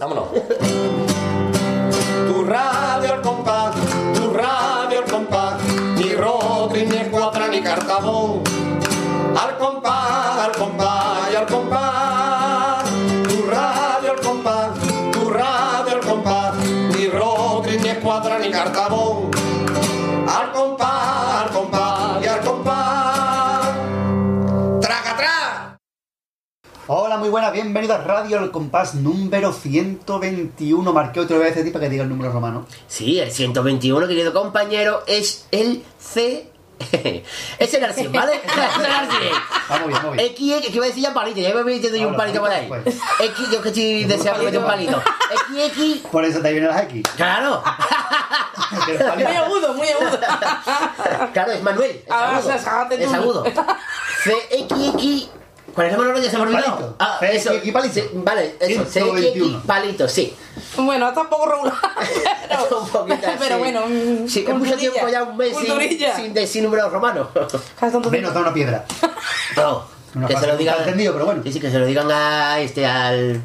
Vámonos. Tu radio al compás, tu radio al compás, ni Rotri, ni Escuadra, ni Cartabón. Buenas, bienvenidos a Radio El Compás número 121. Marqué otra vez a ti para que diga el número romano. Sí, el 121, querido compañero, es el C. es el Arcien, ¿vale? es el Arcien. Vamos bien, vamos bien. X, X, que iba a decir ya palito, ya me voy a un Habla, palito por ahí. palito, X, yo que estoy deseando meter un palito. X, X, Por eso te vienen las X. claro. Muy agudo, muy agudo. Claro, es Manuel. Es Ah, agudo. Es agudo. C, X, X. ¿Cuál es el valor? Ya se me ha olvidado. Palito. Ah, eso. X, palito. Sí, vale, eso. 121. palito, sí. Bueno, está un poco regular. Pero, Un poquito así. pero bueno, mm, Sí, es mucho tiempo ya, un mes sin, culturilla. sin decir números romanos. Menos da una piedra. No, Una que se lo digan. entendido, pero bueno. Sí, sí, que se lo digan a este, al.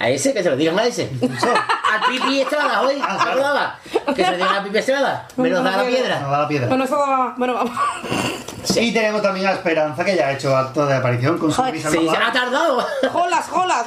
A ese, que se lo digan a ese. al Pipi Estrada, hoy. Ah, ¿Se claro. acordaba? Que se lo digan a Pipi Estrada. Menos da la piedra. da la piedra. Bueno, eso va. Bueno, vamos. Y tenemos también a Esperanza, que ya ha hecho acto de aparición con su risa Sí, ha tardado. Jolas, jolas.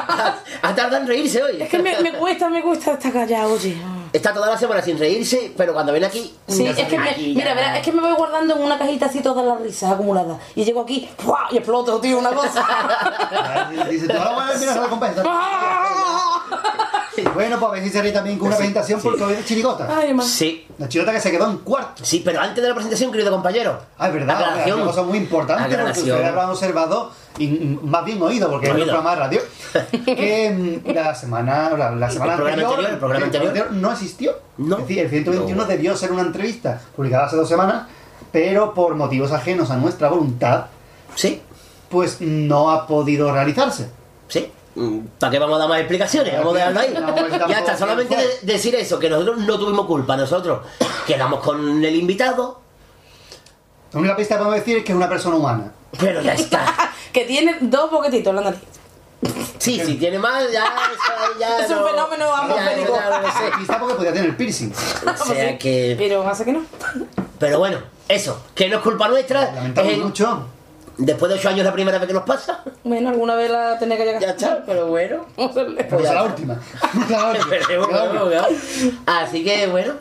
ha tardado en reírse hoy. Es que me, me cuesta, me cuesta estar callado, oye. Está toda la semana sin reírse, pero cuando ven aquí. Sí, es que me, mira, verá, es que me voy guardando en una cajita así todas las risas acumuladas. Y llego aquí ¡fua! y exploto, tío, una cosa. Dice, tú ahora a la compensa. Bueno, pues a ver si se también con una presentación porque hoy es chirigota. Ay. Sí, La chirigota que se quedó en cuarto. sí, pero antes de la presentación, querido compañero. Ah, es verdad, Aclaración. es una cosa muy importante porque ustedes habrán observado, y más bien oído, porque es un programa de radio, que mm, la semana, la, la semana El programa anterior, anterior, el programa anterior. no existió. No. Es decir, el 121 No. debió ser una entrevista publicada hace dos semanas, pero por motivos ajenos a nuestra voluntad, Sí, pues no ha podido realizarse. sí. ¿Para qué vamos a dar más explicaciones? Vamos a dejarlo ahí. Ya está, solamente de- decir eso, que nosotros no tuvimos culpa. Nosotros quedamos con el invitado, La única pista que podemos decir es que es una persona humana. pero ya está. Que tiene dos boquetitos la nariz. Sí, si tiene más, ya. ya Es un no- fenómeno ya, atmosférico. Quizá porque podía tener piercing. O sea que. Pero hace que no. Pero bueno, eso, que no es culpa nuestra. Lamentamos es mucho. Después de ocho años, la primera vez que nos pasa. Bueno, alguna vez la tenía que llegar. Ya está, pero bueno. Vamos a hacerle. Pero ya es la está. última. La última. Así que bueno.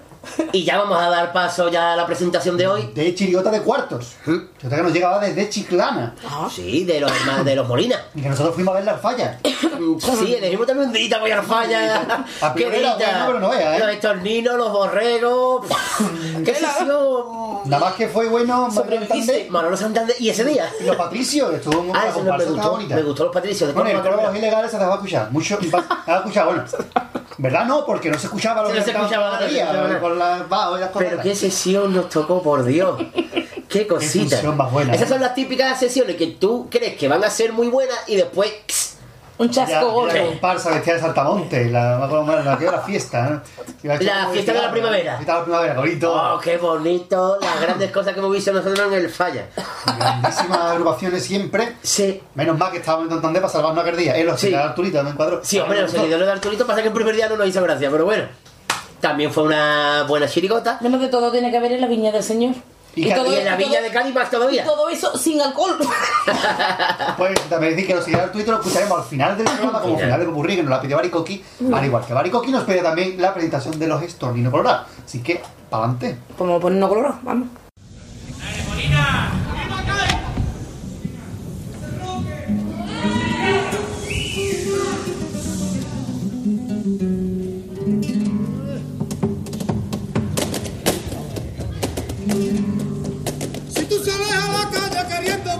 Y ya vamos a dar paso ya a la presentación de hoy. De chirigota de cuartos. Que nos llegaba desde Chiclana. Sí, de los hermanos de los Molina. Y que nosotros fuimos a ver las fallas. Sí, elegimos también un dita voy a falla. A Qué primera, dita. bueno, pero no veas, ¿eh? Los estorninos, los borregos. Qué sesión. Nada más que fue bueno Sobreviviste. Santander Manolo Santander. ¿Y ese día? y los patricios. Estuvo en Ah, comparsa, me gustó. Me gustó los patricios. Bueno, y el a de los ilegales se dejaba escuchar. Mucho. Se escuchaba, bueno. ¿Verdad? No, porque no se escuchaba lo Sí, que no se cantaba escuchaba la escuchaba con y las cosas. Pero qué sesión nos tocó, por Dios. Qué cosita. función más buena, Esas ¿eh? son las típicas sesiones que tú crees que van a ser muy buenas y después. Un chasco la gordo. comparsa vestida de saltamonte, la, la que era la fiesta, hecho La fiesta de la primavera. La fiesta de la primavera, bonito. Oh, qué bonito. Las grandes cosas que hemos visto nosotros en el falla. Grandísimas agrupaciones siempre. Sí. Menos mal que estábamos en Santander para salvarnos aquel día. Eh, los Sí. sí. Arturito me encuadró. Sí, hombre, los seguidores de Arturito pasa que el primer día no nos hizo gracia, pero bueno. También fue una buena chirigota. Menos de todo tiene que haber en la viña del Señor. Y Y en la y villa todo- de Cádiz más y todavía. todo eso sin alcohol. Pues también decir que los seguidores Arturito lo escucharemos al final del programa como Final. final de Popurrí, que nos la pidió Baricoqui. Al igual que Baricoqui nos pide también la presentación de los Estornino Colorado. Así que, para adelante. Como ponernos colorado, vamos. Si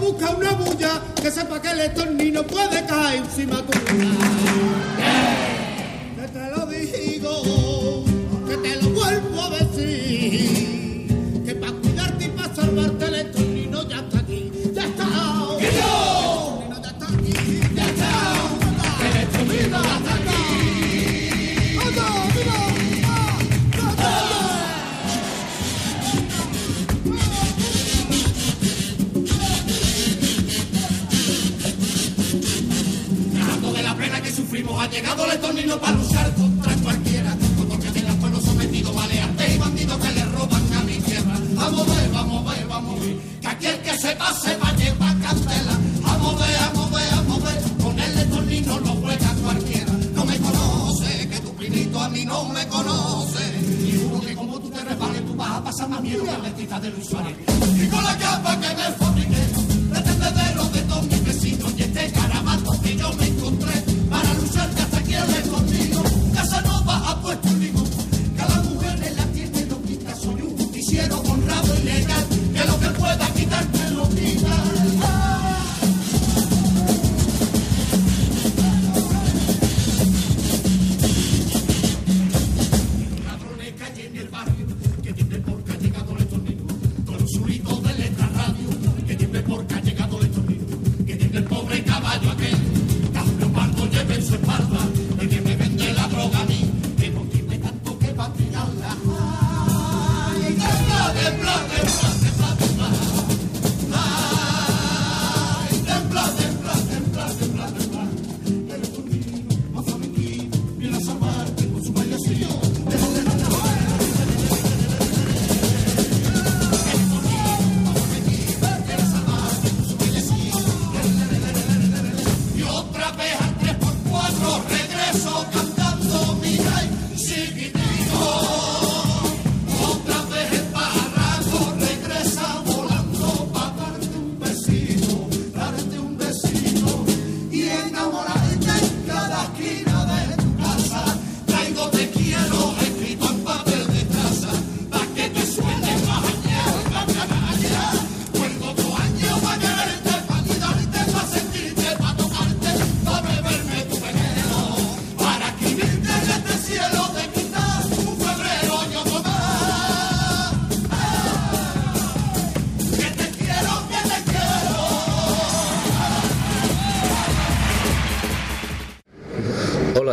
buscar una bulla, que sepa que el estornino puede caer encima tuya. Que De la que sufrimos tornillo para luchar contra cualquiera. Como que tenga pueblo sometido, maleante y bandido que le roban a mi tierra. Vamos a ver, vamos a ver, vamos a ver. Que aquí el que se pase va a llevar candela. Vamos a ver, vamos a ver, vamos a ver. Con él de tornillo no juega cualquiera. No me conoce, que tu primito a mí no me conoce. Y juro que como tú te resbales, tú vas a pasar más miedo que la de Luis Suárez. Y con la capa que me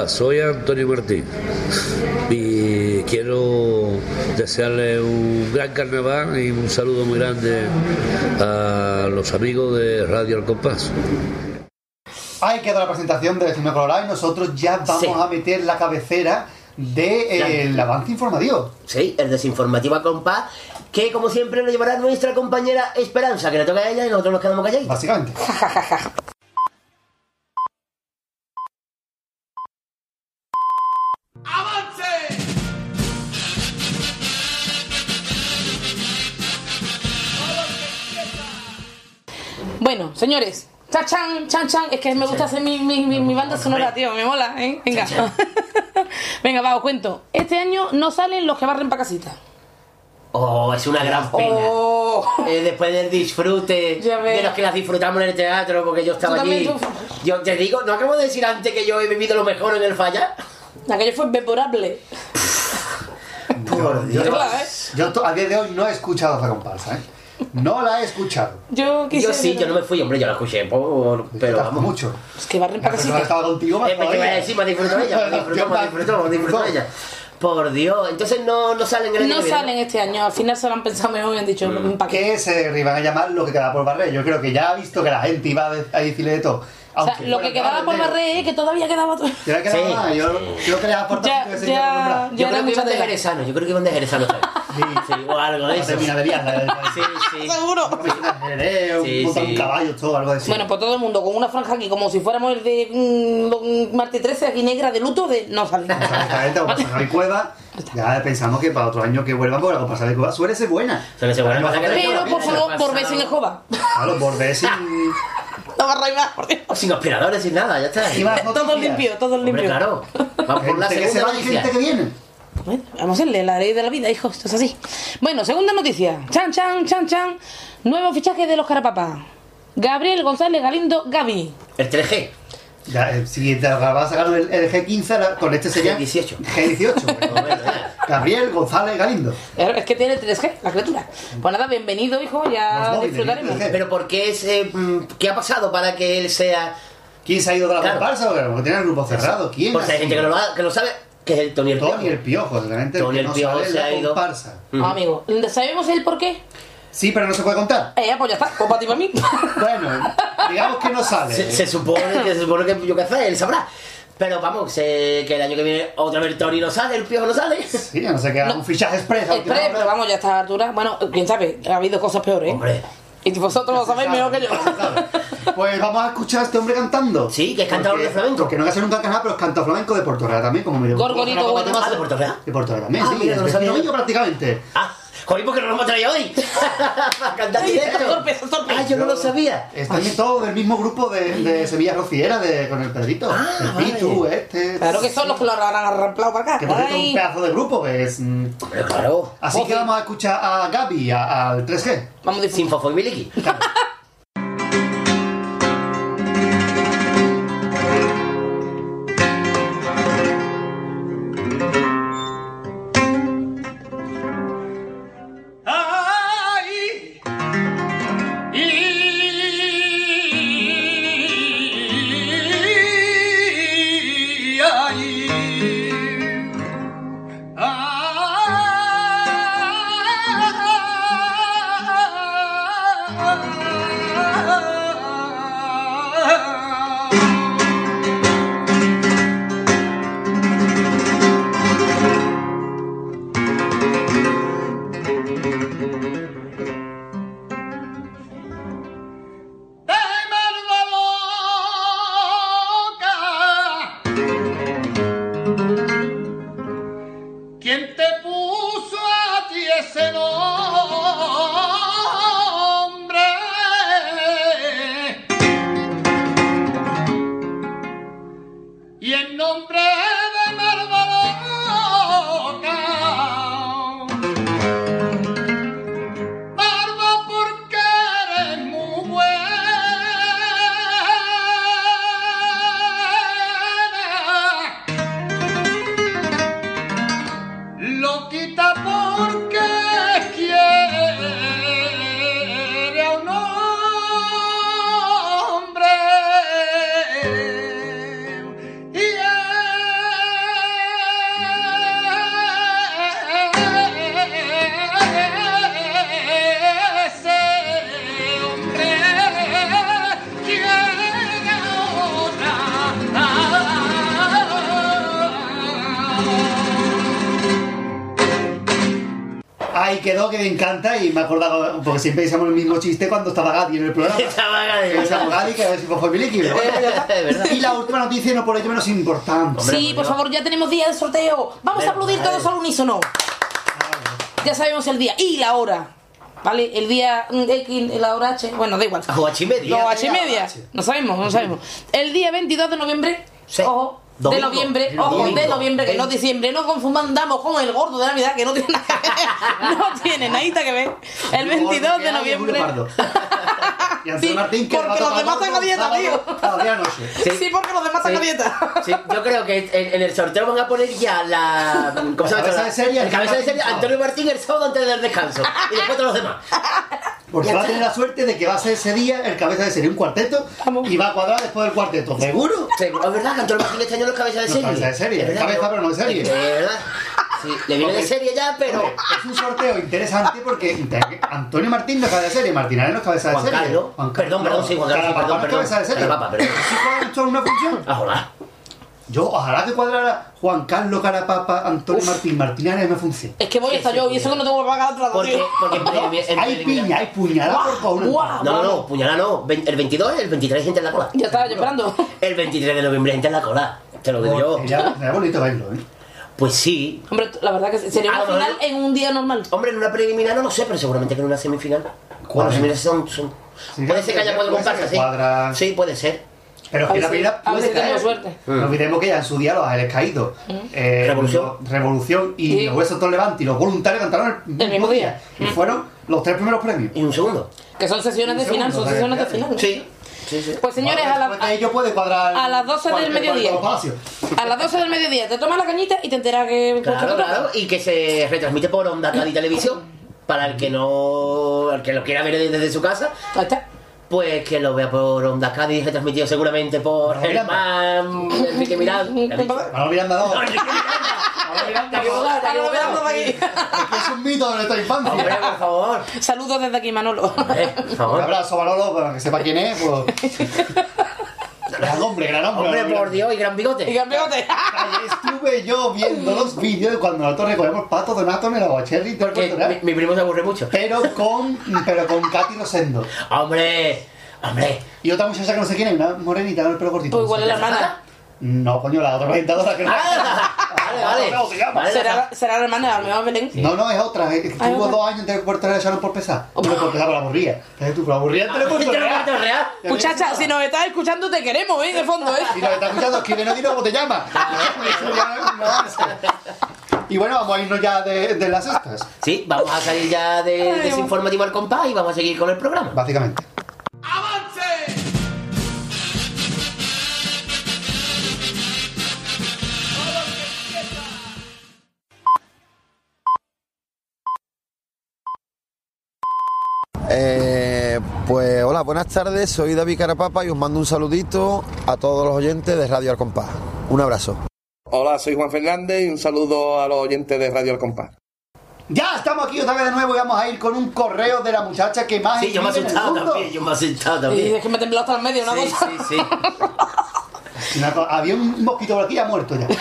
Hola, soy Antonio Martín y quiero desearle un gran carnaval y un saludo muy grande a los amigos de Radio El Compás. Ahí queda la presentación de Vecino Colorado y nosotros ya vamos Sí. a meter la cabecera del avance informativo. Sí, el desinformativo a compás, que como siempre lo llevará nuestra compañera Esperanza, que le toca a ella y nosotros nos quedamos calladitos. Básicamente. Bueno, señores. Chachan, chan, chan. Es que me gusta hacer mi, mi, mi, mi banda sonora, tío. Me mola, ¿eh? Venga. Venga, va, os cuento. Este año no salen los que barren para casita. Oh, es una gran pena. Oh. Eh, después del disfrute de los que las disfrutamos en el teatro, porque yo estaba allí. tú. Yo te digo, ¿no acabo de decir antes que yo he vivido lo mejor en el falla? Aquello fue memorable. Por Yo, Dios. yo- ¿eh? yo a día de hoy no he escuchado esa comparsa, ¿eh? No la he escuchado. Yo Yo sí, yo no me fui, hombre, yo la escuché, por- pero vamos. mucho. Es que barren para casita. estaba contigo más Eh, me iba a todavía. decir, me disfrutó ella, me disfrutó, me disfrutó, me disfrutó ella. Por Dios, entonces no, no salen el año No salen este año. Al final se lo han pensado mejor y han dicho, ¿para qué? Que se iban a llamar lo que quedaba por barrer. Yo creo que ya ha visto que la gente iba a decirle de todo. O sea, lo que quedaba claro, por barrer es que todavía quedaba todo. Ya quedaba Sí, más. Yo sí. creo que les aporta mucho ese ya-. Yo creo que iban de jerezano, yo creo que iban de jerezano. Sí, sí, o algo de eso. terminadería, la- la- Sí, sí. Seguro. Un montón de caballos, todo, algo así. Bueno, pues todo el mundo con una franja aquí, como si fuéramos el de mm, martes 13, aquí negra de luto, de no. Exactamente, como pasa en Cueva, ya pensamos que para otro año que vuelvan, porque la comparsa de Cueva suele ser buena. Suele ser buena, Pero por Eso favor, por vez en el jova. Claro, Bordes y... No barra y más, por Dios. O sin aspiradores, sin nada, ya está. Y más Todo noticias. limpio, todo Hombre, limpio. claro. Vamos por la Gente que se segunda va y noticia. gente que viene. Bueno, vamos a hacerle la ley de la vida, hijo, esto es así. Bueno, segunda noticia. Chan, chan, chan, chan. Nuevo fichaje de los Carapapá. Gabriel González Galindo Gaby. El 3G. Ya, eh, si te vas a sacar el, el G15, ahora con este sería G18. G18. Bueno, ya. Gabriel González Galindo. Es que tiene 3G, la criatura. Pues nada, bienvenido, hijo, ya móviles, disfrutaremos. 3G. Pero ¿por qué es, eh, mm, qué ha pasado para que él sea...? ¿Quién se ha ido de la Claro. comparsa? Porque a lo mejor tiene el grupo cerrado. ¿Quién? Porque hay ha gente que no lo, que lo sabe, que es el Tony el Tony el Piojo. Piojo, realmente Tony que el no Piojo se la ha ido. comparsa. Ujú. Amigo, ¿sabemos el por qué? Sí, pero no se puede contar. Eh, pues ya está, pues para ti, para mí. Bueno, digamos que no sale. Se, se supone que se supone que yo qué sé, él sabrá. Pero vamos, sé que el año que viene otra vez Tori no sale, el piojo no sale. Sí, a no sé qué, un fichaje express. Express, pero vamos, ya a esta altura. Bueno, quién sabe, ha habido cosas peores. ¿eh? Hombre. Y vosotros lo sabéis mejor que yo. Pues vamos a escuchar a este hombre cantando. Sí, que es cantador Porque- de flamenco. Porque no nunca canta, pero es cantador flamenco de Puerto Real también, como me dio. Gorgonito bueno. De Puerto Real. De Puerto Real también, Ah, sí. mira, no es lo sabía. vecino mío prácticamente. Ah, joder, ¿por qué no lo hemos traído hoy? Para cantar Ay, directo. está torpe, está torpe. Ah, yo no lo sabía. Es también todo del mismo grupo de, de Sevilla Rociera de, con el Pedrito. Ah, el vale. Pitu, este. Claro que son los que lo habrán arramplado para acá. Que por cierto es un pedazo de grupo que es. mm, Hombre, claro. Así que vamos a escuchar a Gaby, al 3G. Vamos a disfrutar. Sin Fofo y Miliki. Ay, encanta y me he acordado, porque siempre decíamos el mismo chiste cuando estaba Gadi en el programa. Estaba Gadi. Gadi, que a ver si fue Miliki. pero bueno, ya está. Es verdad. Y la última noticia, no por ello menos importante. Hombre, Sí, por yo- favor, ya tenemos día de sorteo. Vamos a aplaudir todos al unísono. Ya sabemos el día y la hora. ¿Vale? El día mm, X, la hora H. Bueno, da igual. A ocho y media. No, H y media. H. No sabemos, no sabemos. El día 22 de noviembre. Sí. Ojo. Domingo. De noviembre, ojo, domingo. de noviembre, que no diciembre, no confundamos con el gordo de Navidad, que no tiene nada que ver, no tiene nada que ver. El 22 de noviembre. Y Antonio Sí, Martín, que porque los demás están a dieta, tío. a las 10 de la noche. Sí, porque los demás están a dieta. Sí, yo creo que en, en el sorteo van a poner ya la. ¿Cómo se La llama? cabeza de serie, El cabeza de serie, Martín Antonio Martín el sábado antes del descanso. Y después todos los demás. Porque va a tener la suerte de que va a ser ese día el cabeza de serie un cuarteto Vamos. y va a cuadrar después del cuarteto. ¿Seguro? Sí, es verdad que Antonio Martín este año no es cabeza de No, serie. cabeza de serie, Es verdad, cabeza, pero no de serie. Es verdad. Sí, le viene de serie ya, pero. Hombre, Es un sorteo interesante porque Antonio Martín no es cabeza de serie, Martín Ares no es cabeza de Juan serie. Carlos. Perdón, perdón, sí, Juan Carlos, perdón, perdón. cabeza de serie. Carapapa, perdón. ¿Sí puede una función? Ah, hola. Yo, ojalá que cuadrara Juan Carlos Carapapa, Antonio Martín, Martín Ares una función. Es que voy hasta yo y eso que no tengo que pagar otra Porque, porque Hay piña, hay puñalada por guau. No, no, no, puñalada no. El 22, el 23 gente en la cola. Ya estaba yo esperando. El 23 de noviembre gente en la cola. Te lo digo yo. Sería, sería bonito verlo, ¿eh? Pues sí. Hombre, la verdad que sería A una mejor- final en un día normal. Hombre, en una preliminar no lo sé, pero seguramente que en una semifinal. ¿Cuál? Bueno, semifinales son, son- Sí, puede ser que haya cuatro comparsas, sí. Sí, puede ser. Pero es A que la a ver puede si tenemos caer. suerte. No olvidemos que ya en su día los Ángeles Caídos, eh, Revolución. y Sí. los Huesos Todo Levante y los voluntarios cantaron el, El mismo día. Y fueron los tres primeros premios. Y un segundo. Que son sesiones de final, son sesiones de final. Sí. Sí, sí. Pues señores, a, la, ello puede cuadrar a las 12 del mediodía. a las 12 del mediodía te tomas la cañita y te enteras que... Claro, claro. Y que se retransmite por Onda Cádiz Televisión. Para el que no. El que lo quiera ver desde su casa. Ahí está. Pues que lo vea por Onda Cádiz, retransmitido seguramente por Manolo Germán, Enrique Miranda. Manolo Miranda no. Miranda. Manolo Miranda Te Manolo. Miranda aquí. Es un mito de nuestra Hombre, infancia. por favor. Saludos desde aquí, Manolo. Eh, por Un favor. abrazo, Manolo, para que sepa quién es. Pues. Gran hombre, gran hombre. Hombre, gran por Dios, y gran Y bigote. campeote. Ahí estuve yo viendo los vídeos de cuando nosotros recogemos pato donato en el aguacherry de Porque mi, mi primo se aburre mucho. Pero con, pero con Katy Rosendo. Hombre, hombre. Y otra muchacha que no sé quién es, una morenita con el pelo cortito. Pues igual es la hermana. No, coño, la otra presentadora que no. Ah, vale, vale. ¿Cómo se llama? Vale, Será, será la hermana, a lo mejor Belén. No, no, es otra. es que Ah, otra. dos años entre Puerto Real y echaron por pesar. Hombre, por pesar, por la aburría. ¿Sabes tú? Por la aburría entre Puerto ¿Viste lo Real. Muchacha, si nos estás escuchando, te queremos, ¿eh? De fondo, ¿eh? Si nos está escuchando, escribe no dinos cómo te llama. Eso ya es un avance. Y bueno, vamos a irnos ya de, de las estas, Sí, vamos a salir ya de, de ese informativo al compás y vamos a seguir con el programa. básicamente. Eh, pues hola, buenas tardes, soy David Carapapa y os mando un saludito a todos los oyentes de Radio Al Compás. Un abrazo. Hola, soy Juan Fernández y un saludo a los oyentes de Radio El Compás. Ya estamos aquí otra vez de nuevo y vamos a ir con un correo de la muchacha que más Sí, yo me he asustado también, yo me he asustado Y también. es que me tembló hasta el medio, una Sí, cosa. sí, sí. Había un mosquito por aquí y ha muerto ya.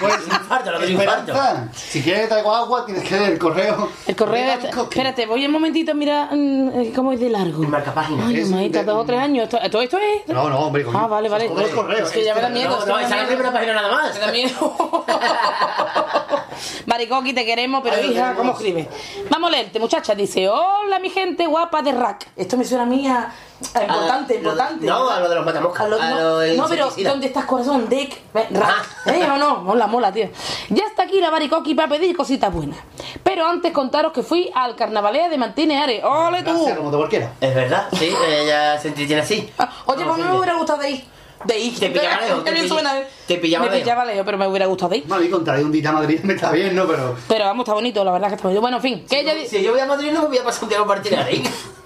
Pues, infarto, lo que es un Esperanza, si quieres que traigo agua, tienes que leer el correo. El correo Coqui. Espérate, voy un momentito, mira mm, eh, cómo es de largo. Y marca página. Ay, Es de- dos o tres años. Esto, todo esto es... No, no, hombre. coño. Ah, vale, vale. Son todos los correos. Es que ya me da miedo. No, es que no, me da esa es la miedo. primera página nada más. Me da miedo. Maricoqui, te queremos, pero Ay, hija, queremos. ¿cómo escribe? Vamos a leerte, muchacha. Dice, hola mi gente guapa de rack. Esto me suena a mí a... a importante, A importante. No, a lo de los matamoscas. Lo- no, lo no, pero. ¿dónde estás, corazón? Dick, Ve, rack. Ah. ¿Eh o no? Mola, mola, tío. Ya está aquí la Baricoqui para pedir cositas buenas. Pero antes contaros que fui al carnavalea de Martínez Ares. ¡Ole tú! Gracias, como te cualquiera. Es verdad, sí, ella se entretiene así. Ah, Oye, pues me hubiera gustado de ir. De ir. Te pillaba lejos, te pill- suena, te pillaba Me lejos. pillaba lejos, pero me hubiera gustado de ir. Bueno, y contaré un día a Madrid me está bien, ¿no? Pero Pero vamos, está bonito, la verdad que está bonito. Bueno, en fin, que ella... di- Si yo voy a Madrid no me voy a pasar un día con Martínez ahí.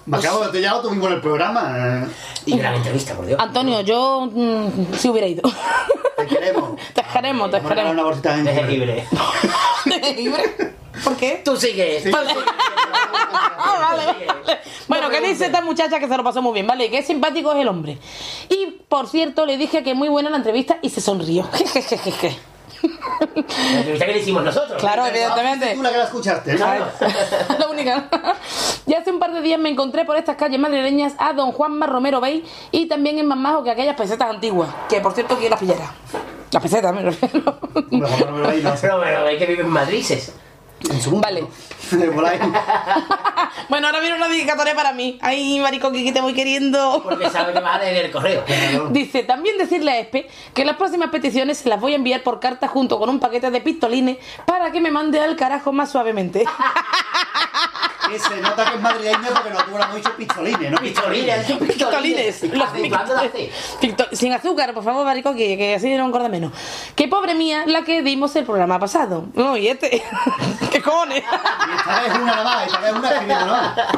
me acabo de ya lo tuvimos en el programa. Y gran entrevista, por Dios. Antonio, yo mm, sí hubiera ido. Te queremos. te dejaremos, te Vamos a regalar una bolsita de De jengibre. ¿Por qué? Tú sigue. Ah, vale, vale. Bueno, ¿qué dice esta muchacha que se lo pasó muy bien, ¿vale? Qué simpático es el hombre. Y, por cierto, le dije que muy buena la entrevista y se sonrió. Jejejeje. La entrevista que le hicimos nosotros. Claro, evidentemente. Tú la que la escuchaste, ¿no? Claro. La única. Ya hace un par de días me encontré por estas calles madrileñas a don Juanma Romero Bey y también es más majo que aquellas pesetas antiguas. Que por cierto, ¿quién las pillará? Las pesetas, me refiero. Romero ahí no bueno, hay que vivir en Madrid. En su mundo. Vale. Por ahí. bueno, ahora viene una dedicatoria para mí. Ay, maricoqui, que te voy queriendo. Porque sabe que vas a leer el correo. Dice, también decirle a Espe que las próximas peticiones se las voy a enviar por carta junto con un paquete de pistolines para que me mande al carajo más suavemente. Que se nota que es madrileño porque no tuvo la dicho pistolines, ¿no? Pistolines, Pistolines. Sin azúcar, por favor, maricoqui, que así no engorda menos. Qué pobre mía la que dimos el programa pasado. No, y este... ¿Qué cojones? Y esta vez una nada más, esta vez una escribiendo nada.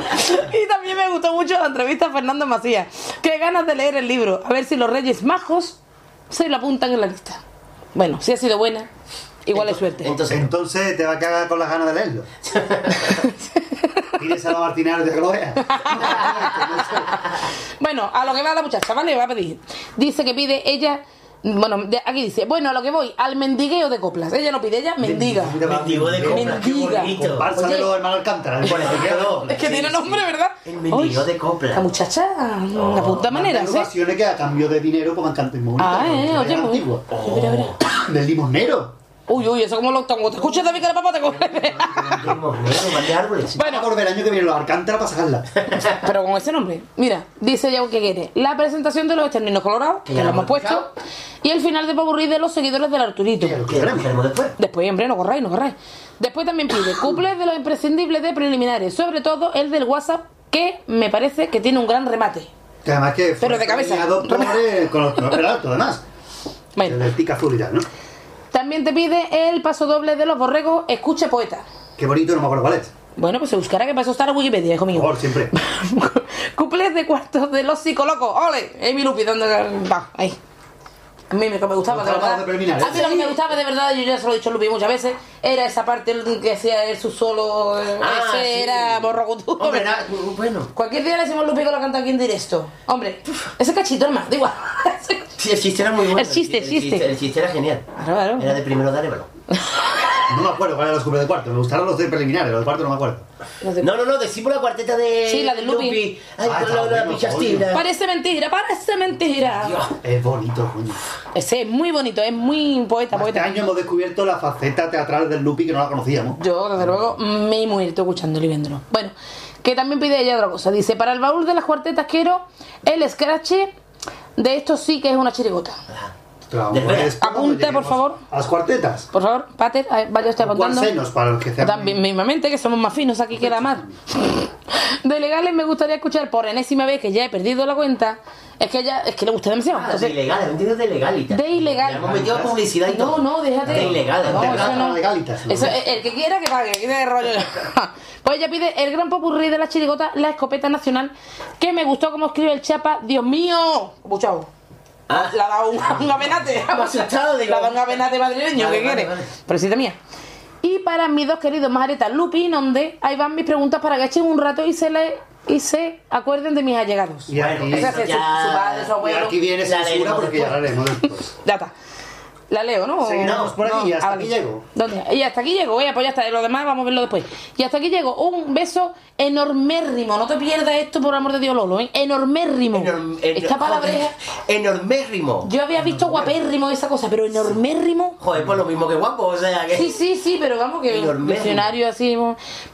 Y también me gustó mucho la entrevista a Fernando Macías. Qué ganas de leer el libro. A ver si los Reyes Majos se lo apuntan en la lista. Bueno, si ha sido buena, igual es suerte. Entonces, Entonces te va a cagar con las ganas de leerlo. Pídeselo a Martínez de que lo vea. Bueno, a lo que va la muchacha, ¿vale? Va a pedir. Dice que pide ella. Bueno, de- aquí dice, bueno, a lo que voy, al mendigueo de coplas. Ella no pide, ella mendiga. mendigo de copla, qué Mendiga. bonito. De Oye. los hermanos Alcántara. Por ejemplo, Es que tiene nombre, ¿verdad? El mendigo Ay, de copla. La muchacha, la puta manera, ¿sí? Agrupaciones que a cambio de dinero pues me muy bonitas, Ah, eh, oye, muy- antigua. Mira, mira. Del limosnero. Uy, uy, eso como lo tengo. ¿Te escuchas David que la papá te coge? Bueno, por el año que viene los Alcántara para sacarla. Pero con ese nombre. Mira, dice ella que quiere la presentación de los externinos colorados, que ya lo hemos puesto, y el final de Popurrí de los seguidores del Arturito. ¿Qué haremos después? Después, hombre, no corráis, no corráis. Después también pide cuplés de los imprescindibles de preliminares, sobre todo el del WhatsApp, que me parece que tiene un gran remate. Que además que Pero de cabeza. Dos pobres con los además. El del tica azul y tal, ¿no? También te pide el paso doble de los borregos, escuche poeta. Qué bonito, no me acuerdo cuál es. Bueno, pues se buscará que eso está la Wikipedia, hijo Por mío. favor, siempre. Cuplés de cuartos de los psicolocos. ¡Ole! Amy Lupi, ¿dónde va? Ahí. A mí me, me gustaba de verdad. A mí lo que me gustaba de verdad, yo ya se lo he dicho a Lupi muchas veces, era esa parte que hacía él su solo. eh, Ah, ese sí. era. Hombre, era- bueno. Cualquier día le decimos Lupi que lo canta aquí en directo. Hombre, ese cachito, hermano, da igual. Sí, el chiste era muy bueno. El chiste, el chiste. El chiste era genial. Claro, claro. Era de primero de Arevalo. No me acuerdo cuál era los cumples de cuarto. Me gustaron los de preliminares, los de cuarto no me acuerdo. No, no, no, decimos la cuarteta de. Sí, la de Lupi. Ay, Ah, con la, la bueno, pichastina. Parece mentira, parece mentira. Es bonito, coño. Ese es muy bonito, es muy poeta, Este poeta. año hemos descubierto la faceta teatral del Lupi que no la conocíamos. Yo, desde luego, me he muerto escuchándolo y viéndolo. Bueno, que también pide ella otra cosa. Dice, para el baúl de las cuartetas quiero el scratch de esto sí que es una chirigota. Claro, Apunta, por favor. A las cuartetas. Por favor, Pater, a ver, vaya usted apuntando. senos para los que También, mismamente, que somos más finos aquí que la mar. De legales me gustaría escuchar por enésima vez, que ya he perdido la cuenta. Es que ella, es que le gusta demasiado. Ah, Entonces, de ilegal, entiendo de legalita. De ilegal. Ya hemos metido publicidad y No, todo. no, déjate. De ilegal. No, de eso ilegal. no. legalitas, ¿no? Eso, el, que quiera que pague, aquí de rollo. Pues ella pide el gran popurrí de la chirigota, la escopeta nacional, que me gustó como escribe el chapa. Dios mío, buchao. Ah. Le ha dado un, un avenate. Me ha asustado, digo. Le ha dado un avenate madrileño, Vale, ¿qué vale, quiere? vale. Presita mía. Y para mis dos queridos majaretas, Lupi y Nonde, ahí van mis preguntas para que echen un rato y se le y se acuerden de mis allegados. Y aquí, O sea, que su, su padre, su y abuelo. aquí viene La censura porque ya la haremos después. Ya está. La leo, ¿no? Seguiremos por aquí y hasta ah, aquí vale. llego. ¿Dónde? Y hasta aquí llego, oye, pues ya está. Lo demás vamos a verlo después. Y hasta aquí llego. Un beso enormérrimo. No te pierdas esto, por amor de Dios, Lolo, ¿eh? Enormérrimo. Enorm- enor- Esta es- Enormérrimo. Yo había visto guapérrimo esa cosa, pero enormérrimo. Joder, pues lo mismo que guapo, o sea que. Sí, sí, sí, pero vamos que Enormérrimo. diccionario así.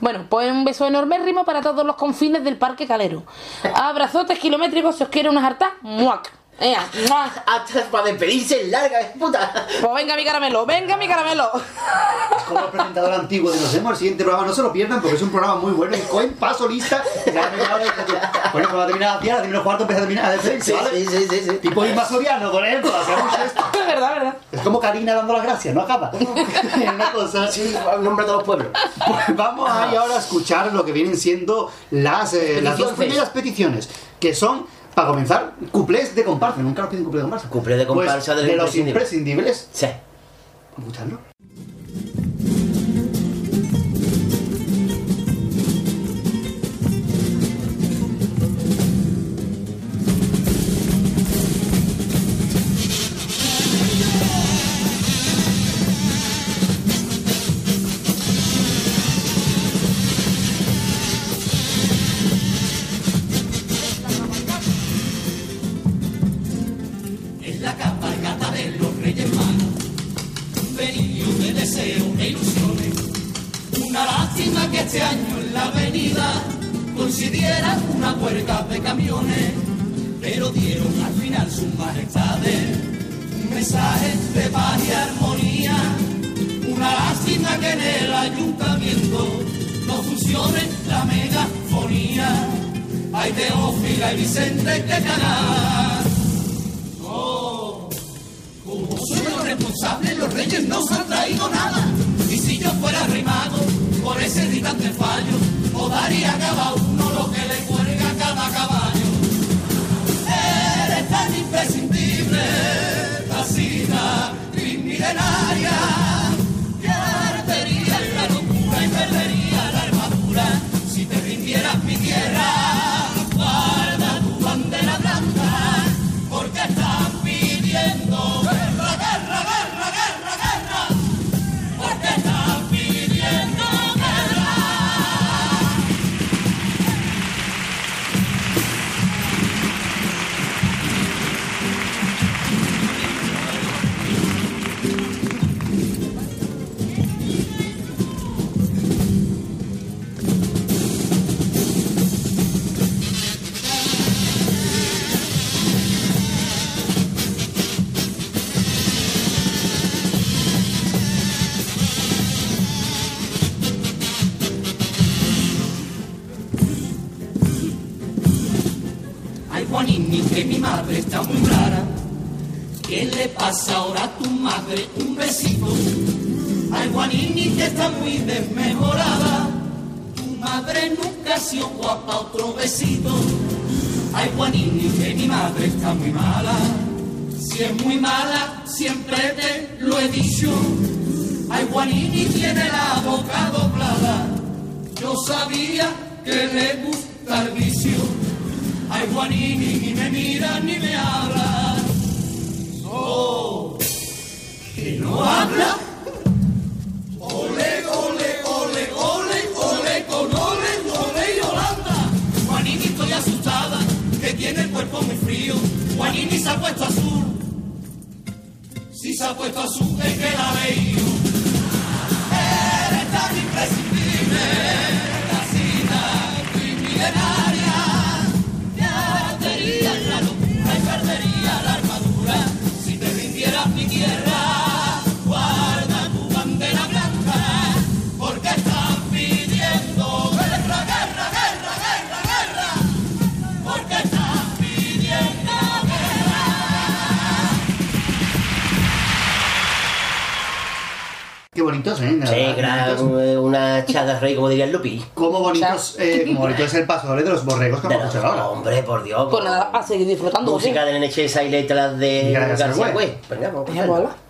Bueno, pues un beso enormérrimo para todos los confines del Parque Calero. Abrazotes kilométricos, si os quiere una jarta, muac. Ea, para despedirse larga, puta. Pues venga mi caramelo, venga mi caramelo. Es como el presentador antiguo de Nos vemos el siguiente programa. No se lo pierdan porque es un programa muy bueno. Y cogen paso lista. Bueno, cuando termina la tía, la termina cuarto, empieza a terminar de frente, Sí, ¿vale? sí, sí, sí, sí. Tipo Inma Soriano, por ejemplo. hacemos esto. Es verdad, verdad. Es como Karina dando las gracias, no acaba. Una cosa. Sí, nombre de todos los pueblos. Pues vamos ahí ahora a escuchar lo que vienen siendo las, eh, las dos primeras peticiones, que son, para comenzar, cuplés de comparsa. Nunca nos piden cuplés de comparsa. Cuplés de comparsa Pues, de los imprescindibles. imprescindibles. Sí. Vamos ilusiones. Una lástima que este año en la avenida coincidiera una huelga de camiones, pero dieron al final sus majestades un mensaje de paz y armonía. Una lástima que en el ayuntamiento no funcione la megafonía. Hay Teófila y Vicente que ganar. Como soy el responsable, los reyes no se Y si yo fuera rimado por ese irritante fallo, o daría cada uno lo que le cuelga cada caballo. Sido guapa, otro besito. Ay, Juanini, que mi madre está muy mala. Si si es muy mala, siempre te lo he dicho. Ay, Juanini tiene la boca doblada. Yo sabía que le gusta el vicio. Ay, Juanini ni me mira ni me habla. Oh, que no habla. Muy frío. Juanini se ha puesto azul. Si se ha puesto azul, es que la veo. Eres tan imprescindible, casita, y milenaria. Bonitos, ¿eh? Sí, bonitos. una chaga rey, como diría el Lupi. Cómo bonitos, eh, como bonito es el paso doble de los borregos que los- escuchar ahora. hombre, por Dios. Pues nada, a seguir disfrutando. Música de Chesa y letras de García. Güey. Venga, vamos a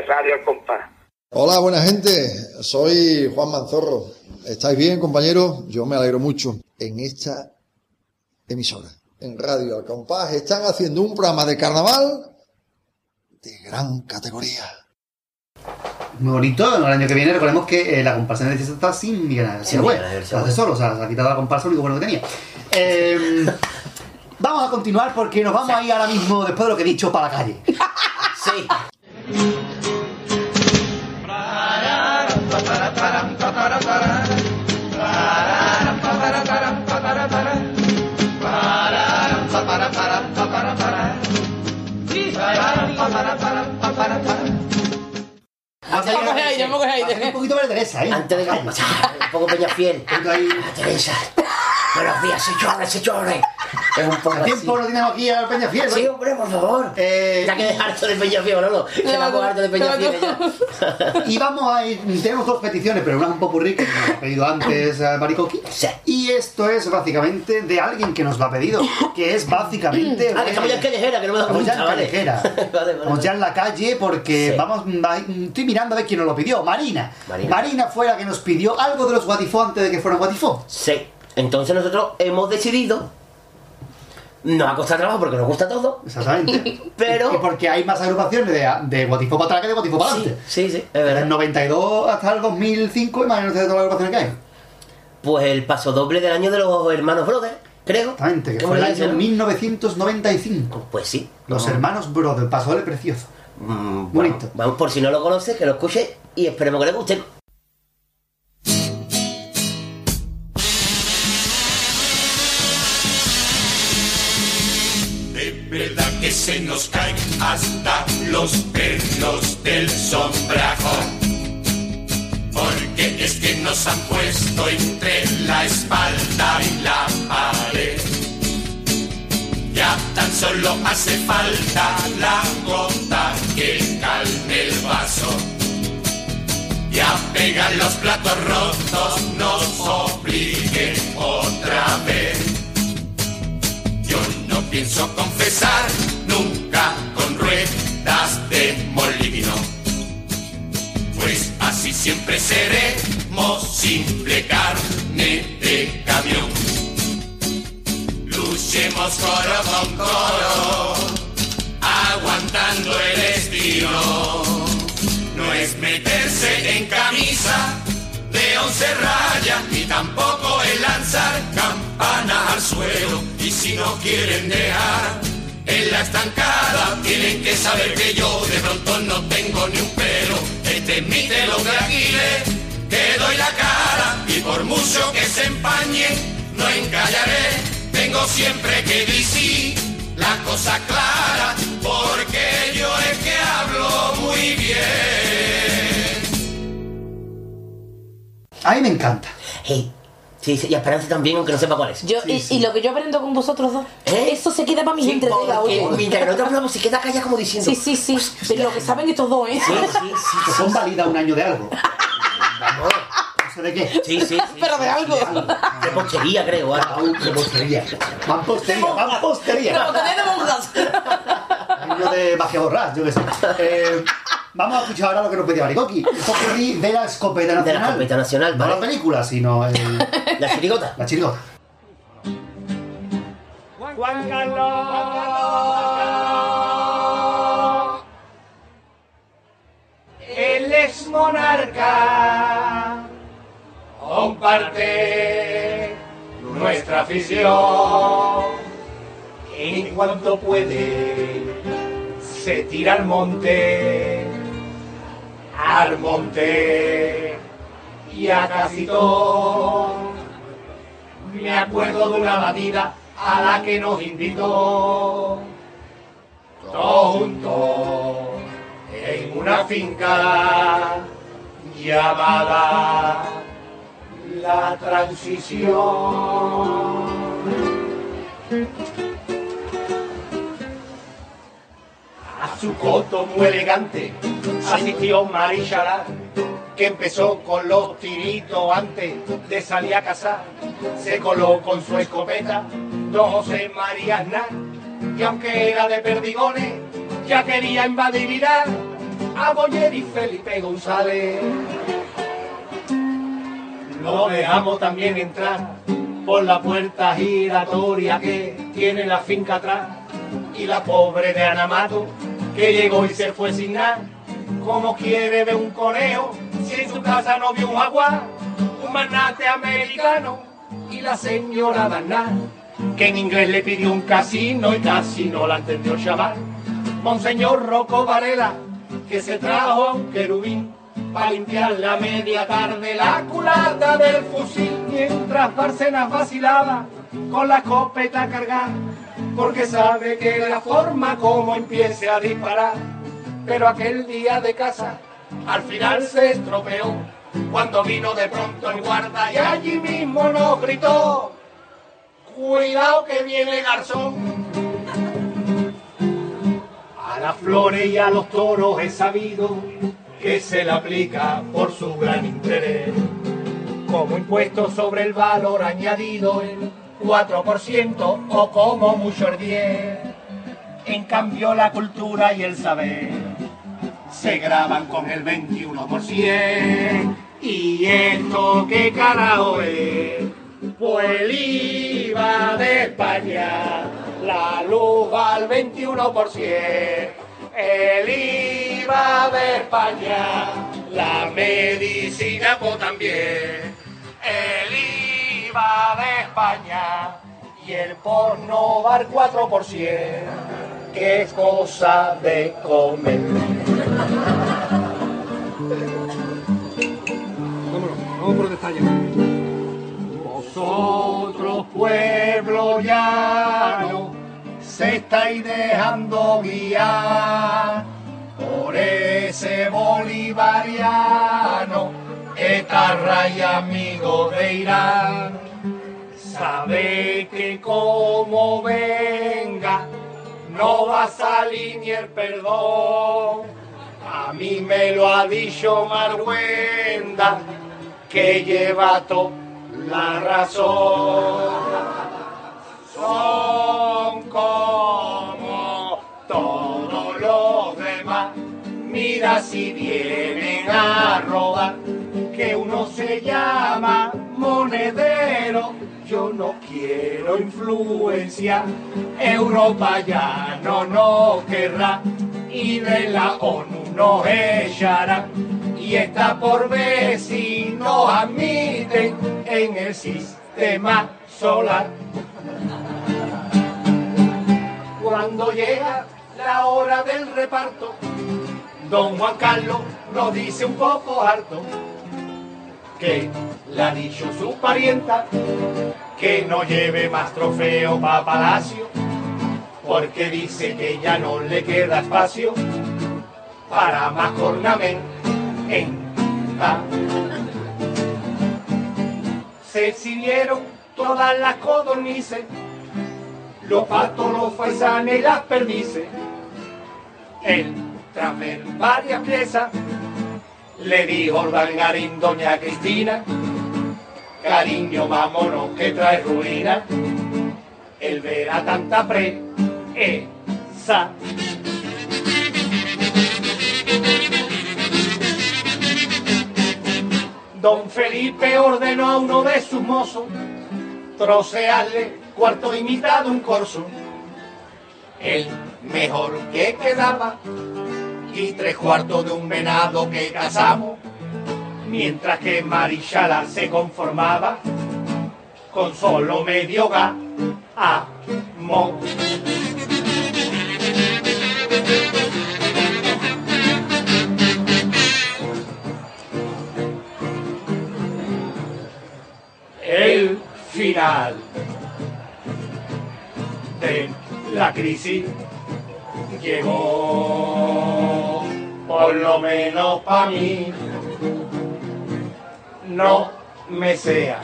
de Radio Al Compás. Hola, buena gente. Soy Juan Manzorro. ¿Estáis bien, compañeros? Yo me alegro mucho. En esta emisora, en Radio Al Compás, están haciendo un programa de carnaval de gran categoría. Muy bonito, el año que viene recordemos que eh, la comparsa de Necias está sin Miguel Ángel Lo hace solo, o sea, se ha quitado la comparsa, lo único bueno que tenía. Eh, vamos a continuar porque nos vamos a ir ahora mismo, después de lo que he dicho, para la calle. Sí. Un poquito de Teresa, ¿eh? Antes de que... Un poco Peñafiel. Poquito ahí. Teresa. Buenos días, señores, señores. Es un poco ¿A tiempo no tenemos aquí al Peñafiel? Sí, hombre, por favor. Eh, Ya que harto de Peñafiel. Que Ya vamos va, harto de Peñafiel ya ya. Y vamos a ir, tenemos dos peticiones, pero una es un popurrí que nos ha pedido antes a Maricoqui. Sí. Y esto es básicamente de alguien que nos lo ha pedido, que es básicamente... Ah, que estamos ya en callejera, que no me dado Estamos ya en vale. callejera. Vale, vale, Estamos vale. ya en la calle porque Sí. vamos, va- estoy mirando a ver quién nos lo pidió. Marina. Marina. fue la que nos pidió algo de los Guatifó antes de que fueran Guatifó. Sí. Entonces nosotros hemos decidido Nos ha costado trabajo porque nos gusta todo. Exactamente. Pero- Y porque hay más agrupaciones de, de Guatifo para atrás que de Guatifo para Sí, adelante. sí, sí, es Desde verdad. el 92 hasta el 2005, imagínate de todas las agrupaciones que hay. Pues el paso doble del año de los hermanos Brothers, creo. Exactamente, que ¿Cómo fue el año no? 1995. Pues sí. Los hermanos Brother, paso doble precioso. Mm, Bonito. Vamos, vamos, por si no lo conoce, que lo escuche y esperemos que le guste. Verdad que se nos caen hasta los pelos del sombrajo. Porque es que nos han puesto entre la espalda y la pared. Ya tan solo hace falta la gota que calme el vaso. Ya pegan los platos rotos, nos obliguen otra vez. Pienso confesar nunca con ruedas de molibino. Pues así siempre seremos simple carne de camión. Luchemos coro con coro, aguantando el estilo. No es meterse en camisa de once rayas, ni tampoco el lanzar campanas al suelo. Y si no quieren dejar en la estancada, tienen que saber que yo de pronto no tengo ni un pelo. Este es mi telón de Aquiles, que doy la cara y por mucho que se empañe, no encallaré. Tengo siempre que decir la cosa clara, porque yo es que hablo muy bien. A mí me encanta. Hey, sí, sí, y a Esperanza también, aunque no sepa cuál es. Yo, y, y lo que yo aprendo con vosotros dos, eso se queda para mi Sí, gente de la oye. mientras que nosotros hablamos, se queda calla como diciendo. Sí, sí, sí. Pero lo que saben estos dos, ¿eh? Sí, sí, sí. Que son válidas un año de algo. Vamos. No sé de qué. Sí, sí, sí. Pero de algo. De pochería, creo. algo. De postería. Mampostería, mampostería. Pero tenéis de monjas. Año de magia borrás, yo qué sé. Eh, vamos a escuchar ahora lo que nos pedía Baricoqui. De la escopeta nacional. De la escopeta nacional, No vale. la película, sino el- La chirigota. la chirigota. Juan Carlos. El ex monarca comparte nuestra afición. En cuanto puede, se tira al monte, al monte y a casi todo. Me acuerdo de una batida a la que nos invitó. Todos juntos en una finca llamada La Transición. A su coto muy elegante asistió Marichalá, que empezó con los tiritos antes de salir a cazar. Se coló con su escopeta don José María Aznar, que aunque era de perdigones, ya quería invadir a Boyer y Felipe González. Lo dejamos también entrar por la puerta giratoria que tiene la finca atrás. Y la pobre de Anamato, que llegó y se fue sin nada. Como quiere ver un conejo, si en su casa no vio un jaguar, un manate americano y la señora Daná, que en inglés le pidió un casino y casi no la entendió el chaval. Monseñor Rocco Varela, que se trajo a un querubín para limpiar la media tarde la culata del fusil mientras Barcenas vacilaba con la escopeta cargada porque sabe que la forma como empiece a disparar. Pero aquel día de casa al final se estropeó. Cuando vino de pronto el guarda y allí mismo nos gritó cuidado que viene garzón a las flores y a los toros he sabido que se le aplica por su gran interés. Como impuesto sobre el valor añadido 4% o como mucho el 10%. En cambio la cultura y el saber se graban con el 21%. ¿Y esto qué carajo es? Pues el IVA de España, la luz al 21%, el IVA de España, la medicina pues también, el IVA de España y el porno va al 4%, que es cosa de comer. Vamos por detalle. Vosotros, pueblo llano, se estáis dejando guiar por ese bolivariano, etarra y amigo de Irán. Sabe que como venga, no va a salir ni el perdón. A mí me lo ha dicho Marguenda, que lleva toda la razón. Son como todos los demás. Mira si vienen a robar, que uno se llama monedero. Yo no quiero influencia, Europa ya no nos querrá y de la ONU nos echará. Y está por ver si nos admiten en el sistema solar. Cuando llega la hora del reparto, don Juan Carlos nos dice un poco harto que le ha dicho su parienta que no lleve más trofeo para palacio, porque dice que ya no le queda espacio para más ornamento Se exhibieron todas las codornices, los patos, los faisanes y las perdices. Él, tras ver varias piezas, le dijo Urdangarín doña Cristina, cariño, vámonos que trae ruina. El ver a tanta presa. Don Felipe ordenó a uno de sus mozos trocearle cuarto y mitad de un corso. El mejor que quedaba y tres cuartos de un venado que cazamos, mientras que Marichala se conformaba con solo medio gamo. El final de la crisis llegó, por lo menos para mí. No me sea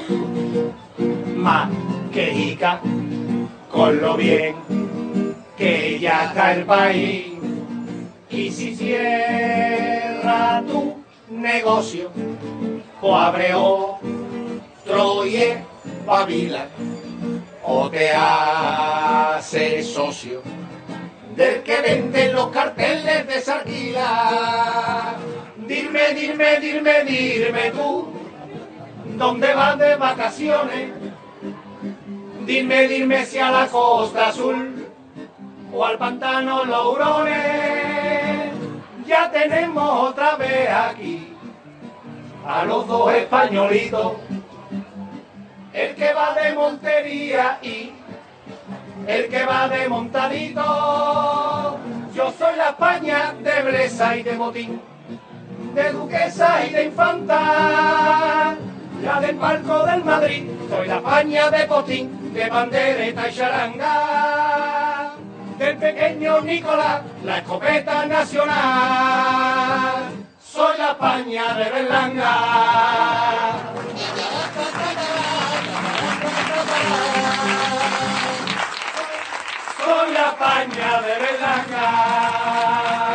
más que jica con lo bien que ya está el país. Y si cierra tu negocio, o abre otro y espabila, o te hace socio del que vende los carteles de Sarquila. Dime, dime, dime, dime tú, ¿dónde vas de vacaciones? Dime, dime si a la costa azul o al pantano Los Hurones. Ya tenemos otra vez aquí a los dos españolitos, el que va de Montería y el que va de montadito. Yo soy la España de Bresa y de Botín, de Duquesa y de Infanta, la del palco del Madrid. Soy la España de Botín, de bandereta y charanga, del pequeño Nicolás, la escopeta nacional. Soy la España de Berlanga. Soy la España de Berlanga.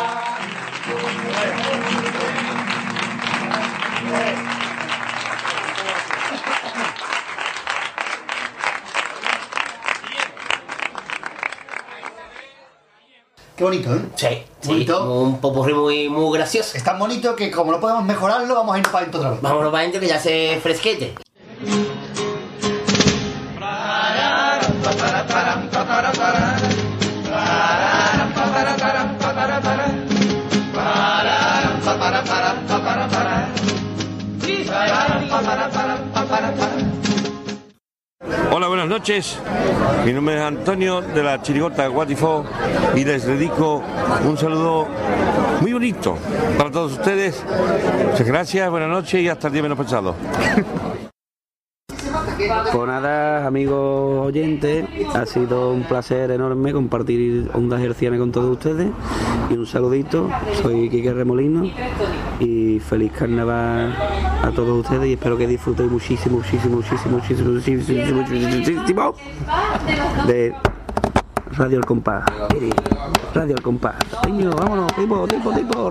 Qué bonito, ¿eh? Sí, sí, Bonito. un popurrí muy, muy gracioso. Es tan bonito que como no podemos mejorarlo, vamos a ir para adentro otra vez. Vámonos para adentro que ya se fresquete. Para Hola, buenas noches. Mi nombre es Antonio de la Chirigota Guatifó y les dedico un saludo muy bonito para todos ustedes. Muchas gracias, buenas noches y hasta el día menos pensado. Pues nada, amigos oyentes, ha sido un placer enorme compartir ondas hercianas con todos ustedes y un saludito, soy Quique Remolino y feliz carnaval a todos ustedes y espero que disfrutéis muchísimo, muchísimo, muchísimo, muchísimo, muchísimo, muchísimo, de Radio El Compás. Radio El Compás.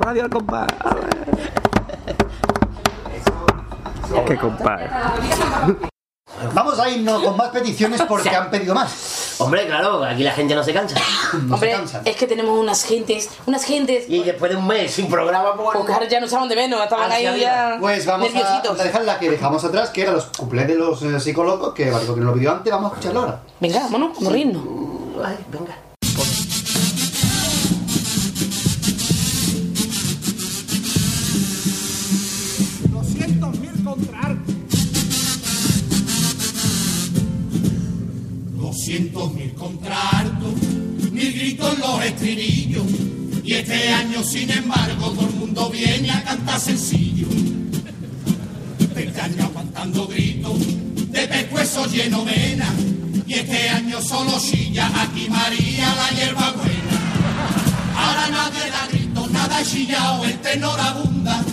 Radio El Compás. Qué compás. Vamos a irnos con más peticiones porque han pedido más. Hombre, claro, aquí la gente no se cansa. Hombre, es que tenemos unas gentes, unas gentes. Y después de un mes sin programa, pues. Porque ahora ya no saben de menos, estaban ahí ya. Pues vamos a, nerviositos. a dejar la que dejamos atrás, que era los cuplés de los eh, psicólogos, que vale, porque nos lo pidió antes, vamos a escucharlo ahora. Venga, vámonos, vamos a reírnos. Ay, venga. 600 mil contratos, mil gritos los estribillos. Y este año, sin embargo, todo el mundo viene a cantar sencillo. Pecaño aguantando gritos, de pescuezo lleno vena. Y este año solo chilla aquí María la hierba buena. Ahora nadie da gritos, nada chillao, el tenor abunda.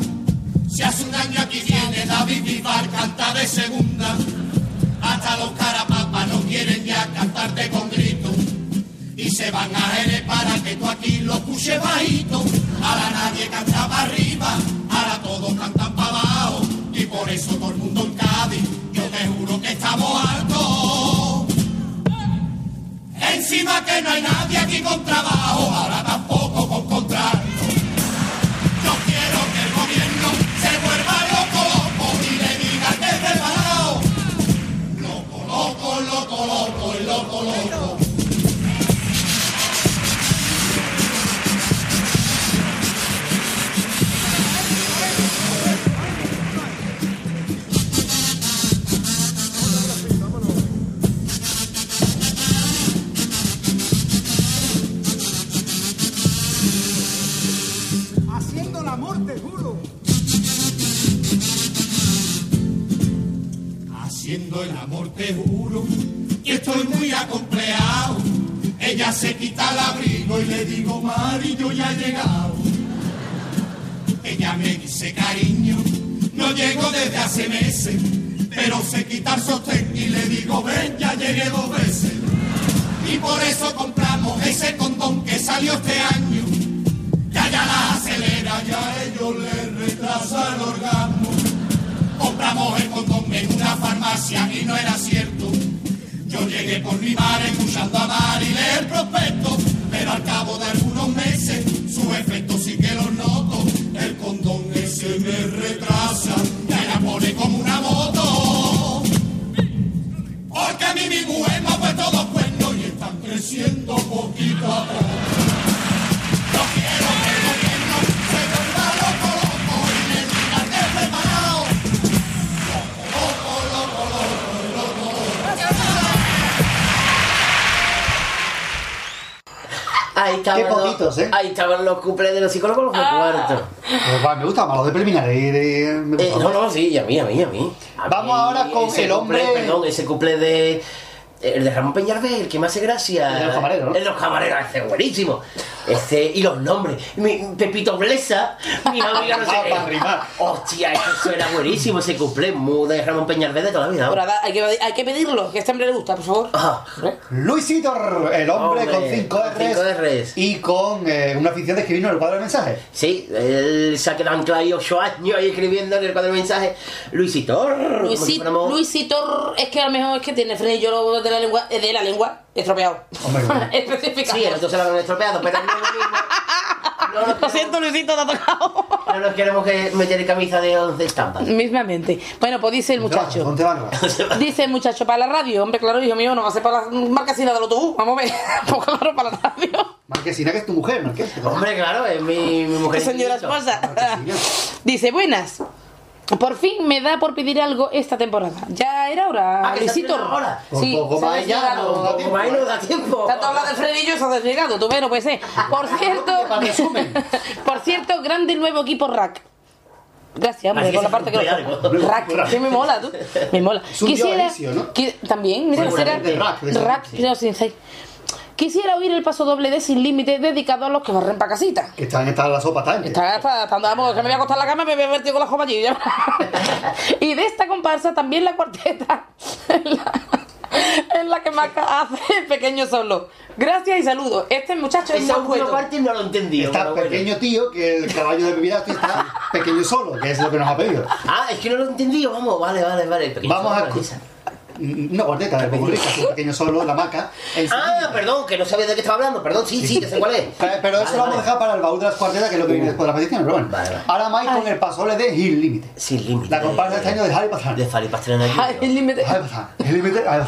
Si hace un año aquí viene David Vivar, canta de segunda. Hasta los carapapas no quieren ya cantarte con grito. Y se van a Jerez para que tú aquí lo escuches bajito. Ahora nadie canta para arriba, ahora todos cantan para abajo. Y por eso todo el mundo en Cádiz, yo te juro que estamos hartos. Encima que no hay nadie aquí con trabajo, ahora te juro que estoy muy acompleado. Ella se quita el abrigo y le digo, Mari, yo ya he llegado. Ella me dice, cariño, no llego desde hace meses, pero se quita el sostén y le digo, ven, ya llegué dos veces. Y por eso compramos ese condón que salió este año. Ya ya la acelera, ya ellos les retrasa el orgasmo. Compramos el condón en una farmacia y no era cierto. Yo llegué por mi bar escuchando a Mar y leer el prospecto, pero al cabo de algunos meses su efecto sí que lo noto. El condón ese me retrasa, ya la pone como una moto. Porque a mí mi mujer me ha puesto dos cuernos y están creciendo poquito a poco. Ahí estaban, Qué poquitos, los, ¿eh? ahí estaban los cumples de los psicólogos los de cuarto. Pues, va, me gusta más, los de preliminares. y de- me Eh, gusta no, no, sí, y a mí, a mí, a mí. A Vamos mí ahora con ese el cumple, hombre- Perdón, ese cumple de. El de Ramón Peñarvel, el que me hace gracia. El de los camareros, ¿no? El de los camareros, ese es buenísimo. Este, y los nombres. Mi, Pepito Blesa, mi amiga no sé qué. Hostia, eso era buenísimo, ese cumple mu- de Ramón Peñarvel de toda la vida. Pero ahora hay que, hay que pedirlo, que a este hombre le gusta, por favor. Ah, Luisito, el hombre, Hombre, con 5 con cinco R's, Rs. y con eh, una afición de escribirnos el cuadro de mensajes. Sí, él se ha quedado anclado ahí ocho años ahí escribiendo en el cuadro de mensajes. Luisito. como si Luisito, Luisito, es que a lo mejor es que tiene frenillo de la lengua, eh, de la lengua estropeado. Hombre, bueno. Sí, el otro se lo han estropeado, pero no es lo mismo. Lo siento, Luisito, te ha tocado. No nos queremos que meter camisa de 11 estampas. Mismamente. Bueno, pues dice el muchacho. Ponte barba. Dice el muchacho, para la radio, hombre, claro, hijo mío, no va a ser para la marquesina del autobús, vamos a ver. Pues claro, para la radio. Marquesina, que es tu mujer, Marquesina. Hombre, claro, es mi, mi mujer. Señora esposa. Dice, buenas. Por fin me da por pedir algo esta temporada. Ya era hora, Ah, Luisito. ahora. Por Sí, poco más ya, no. Como ahí no da tiempo. Tanto habla del frenillo y se ha desligado, tú ves, no puede ser. Por cierto, Para resumen. por cierto, grande nuevo equipo rack. Gracias, hombre, por la parte que lo. Rack, que me mola, tú. Me mola. Es un Dionisio, ¿no? qui- también, mira, será rack, de pero sin seis. Quisiera oír el paso doble de Sin Límite dedicado a los que barren para casita. Que están en la sopa tanque. Está, está, está, vamos, que me voy a acostar en la cama y me voy a vertir con la jopa allí. ya. y de esta comparsa también la cuarteta. en la, que Maca hace pequeño solo. Gracias y saludos. Este muchacho es Esa última parte no lo entendí. Está bueno. pequeño tío, que el caballo de mi vida está pequeño solo, que es lo que nos ha pedido. Ah, es que no lo he entendido. Vamos, vale, vale, vale. Pequeño Vamos a solo, escu- esa. Una cuarteta de que es un pequeño solo, la maca. Ah, perdón, que no sabía de qué estaba hablando. Perdón, sí, sí, ya sé cuál es. Pero pero eso Vale, lo vamos a dejar para el baúl de las cuartetas, que es lo que viene después de la petición, pero bueno. Vale, vale. Ahora Mike con el pasole de Gil Límite. Sin límite. La comparsa este año de Harry Pastrana. De Fali Pastrana el límite. Harry Pastrana. El límite, ahí.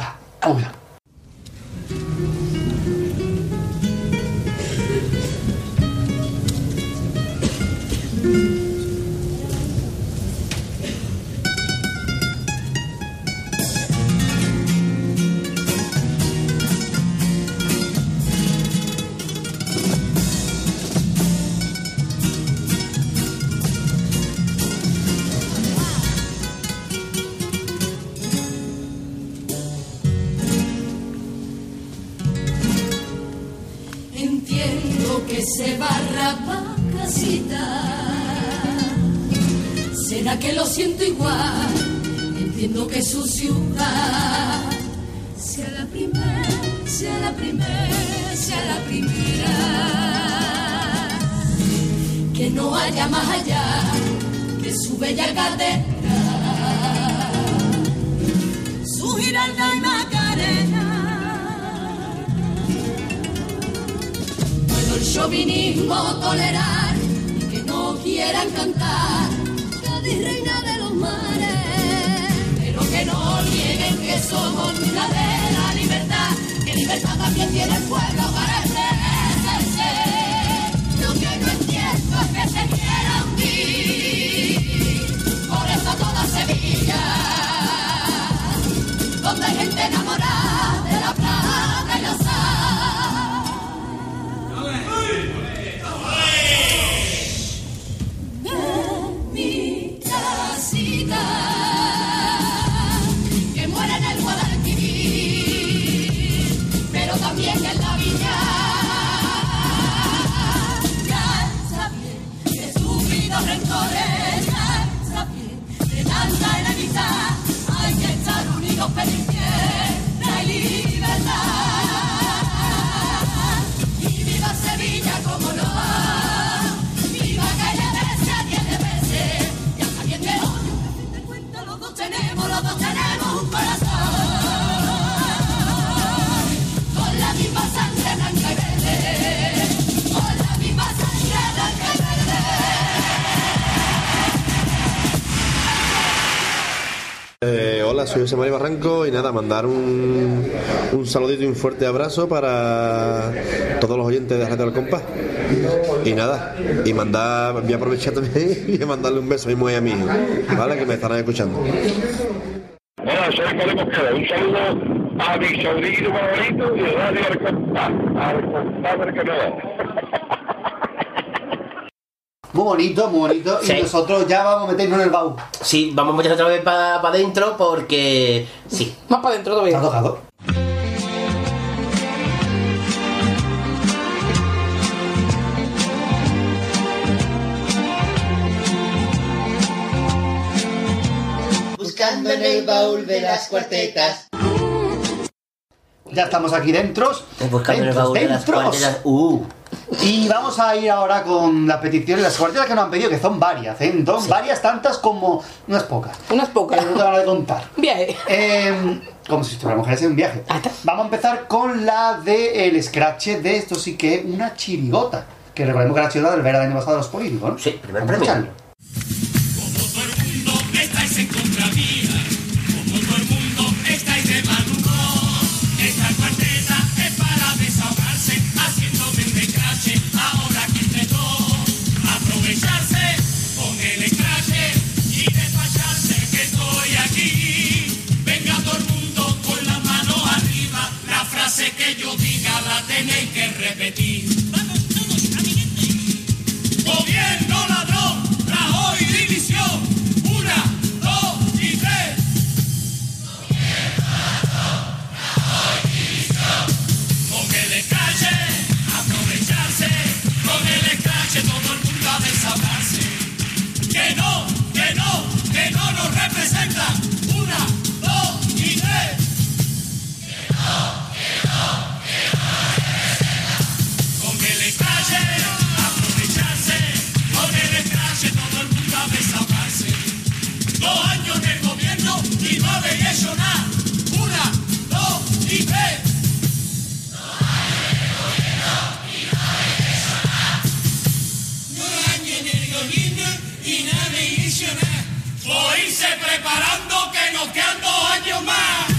Siento igual? Entiendo que su ciudad sea la primera, sea la primera, sea la primera. Que no haya más allá de su bella cadena. Su giralda y macarena. Puedo el chauvinismo tolerar y que no quieran cantar Cádiz somos la de la libertad que libertad también tiene el pueblo para ejercerse lo que no entiendo es que se quiera hundir por eso toda Sevilla donde hay gente enamorada soy José María Barranco y nada, mandar un, un saludito y un fuerte abrazo para todos los oyentes de Radio del Compás. Y nada, y mandar, voy a aprovechar también y mandarle un beso a mi a mi hijo, ¿vale? Que me estarán escuchando. Hola, soy. Un saludo a mi sobrino favorito y Radio Arcompás. Arcompás del Canadá. Muy bonito, muy bonito. Sí. Y nosotros ya vamos a meternos en el baúl. Sí, vamos a meter otra vez para adentro porque. Sí. Más para adentro todavía. ¿Te ha tocado? Buscando en el baúl de las cuartetas. Ya estamos aquí dentro. Buscando en el baúl de las cuartetas. Uh. Y vamos a ir ahora con las peticiones, las cuartetas que nos han pedido, que son varias, ¿eh? Son varias, tantas como unas pocas. Unas pocas. No te van a contar. Viaje. Eh, como si estuviéramos en un viaje. Vamos a empezar con la de el scratch de esto sí que es una chirigota. Que recordemos que la ciudad del Vera del año pasado de los políticos, ¿no? Sí, primer premio. Tenéis que repetir. Gobierno ladrón, Rajoy división. Una, dos y tres. Con el escrache, aprovecharse. Con el escrache todo el mundo a desahogarse. Que no, que no, que no nos representa. Una, dos y tres. Con el todo el mundo a desahogarse. Dos años de gobierno y no habéis hecho nada. Una, dos y tres. Dos años en el gobierno y no habéis hecho nada. Pues irse preparando que nos quedan dos años más.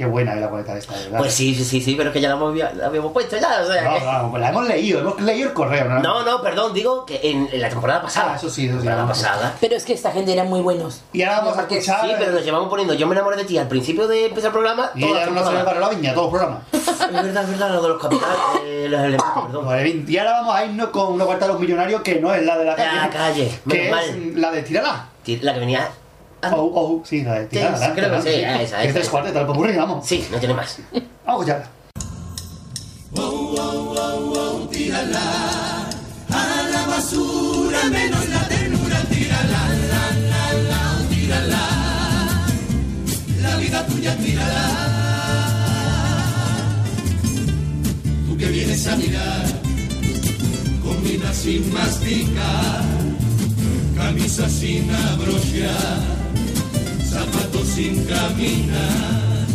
Qué buena es la boleta esta, de verdad. Pues sí, sí, sí, sí, pero es que ya la hemos- la habíamos puesto ya. O sea, No, no, pues la hemos leído, hemos leído el correo, ¿no? No, no, perdón, digo que en, en la temporada pasada. Ah, eso sí, eso sí. La temporada pasada. Pero es que esta gente eran muy buenos. Y ahora vamos a Porque escuchar. Sí, pero nos llevamos poniendo Yo me enamoré de ti al principio de empezar el programa. Y la no se me paró la viña, todo el programa. Es verdad, es verdad, lo de los capitales, eh, los elementos, perdón. Y ahora vamos a irnos con una cuarta de los millonarios que no es la de la calle. La calle, que menos es mal. la de Tirala. La que venía. Oh, oh, sí, la de la de creo que sí, ah, esa, Que es esa, tres esa. cuartetas, del popurrí, vamos. Sí, no tiene más. Vamos a escucharla. tírala a la basura menos la ternura tírala la la la tírala la vida tuya tírala tú que vienes a mirar comida sin masticar camisa sin abrochar zapatos sin caminar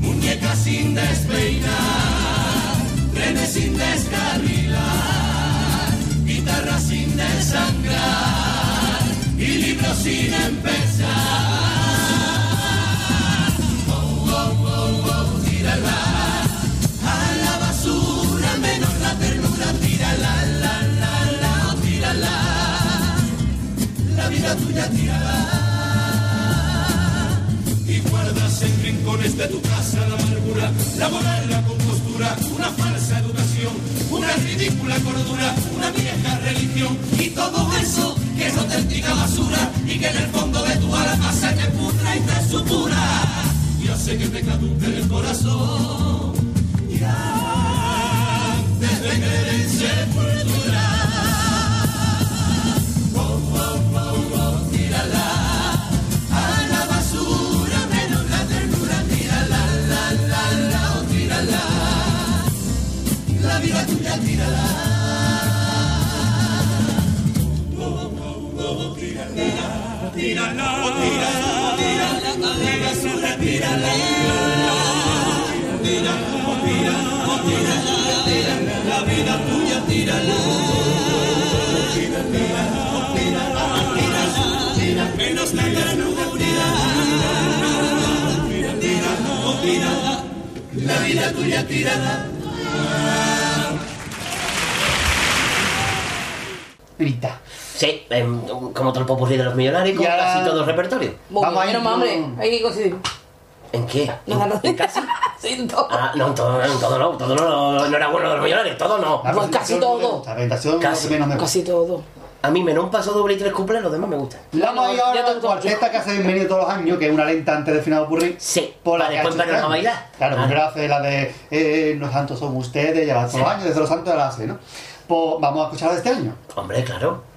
muñeca sin despeinar trenes sin descarrilar, guitarra sin desangrar y libros sin empezar. Y guardas en rincones de tu casa la amargura, la moral, compostura, una falsa educación, una ridícula cordura, una vieja religión y todo eso que es auténtica basura y que en el fondo de tu alma se te pudra y te supura y hace que te caduque el corazón y antes de en sepultura. La vida tuya tírala oh, oh, oh, tírala tírala oh, tírala tírala tírala tírala oh, tírala oh, tírala tírala la vida tuya tírala tírala oh, tírala tírala menos la ternura tírala tírala oh, tírala la vida tuya tírala Grita. Sí, em, como todo el popurrí de los millonarios, como Y ahora- casi todo el repertorio. Vamos a ir hombre. con- Hay que coincidir. ¿En qué? No, no, ¿En casi? Sí, todo. Ah, no, en todo, en todo no, todo no, no era bueno de los millonarios, todo no. La Pues casi presentación no me todo. gusta, La presentación Casi. menos me gusta. Casi todo. A mí menos un paso doble y tres cumples, los demás me gustan. Vamos a ir Ya ahora la cuarteta que hace bienvenido todos los años, que es una lenta antes del final de Purri. Sí, Por la para después ponernos a bailar. Claro, Ah. primero hace la de eh, Los santos son ustedes, lleva todos los años, desde los santos la hace, ¿no? Pues vamos a escuchar la de este año. Hombre, claro.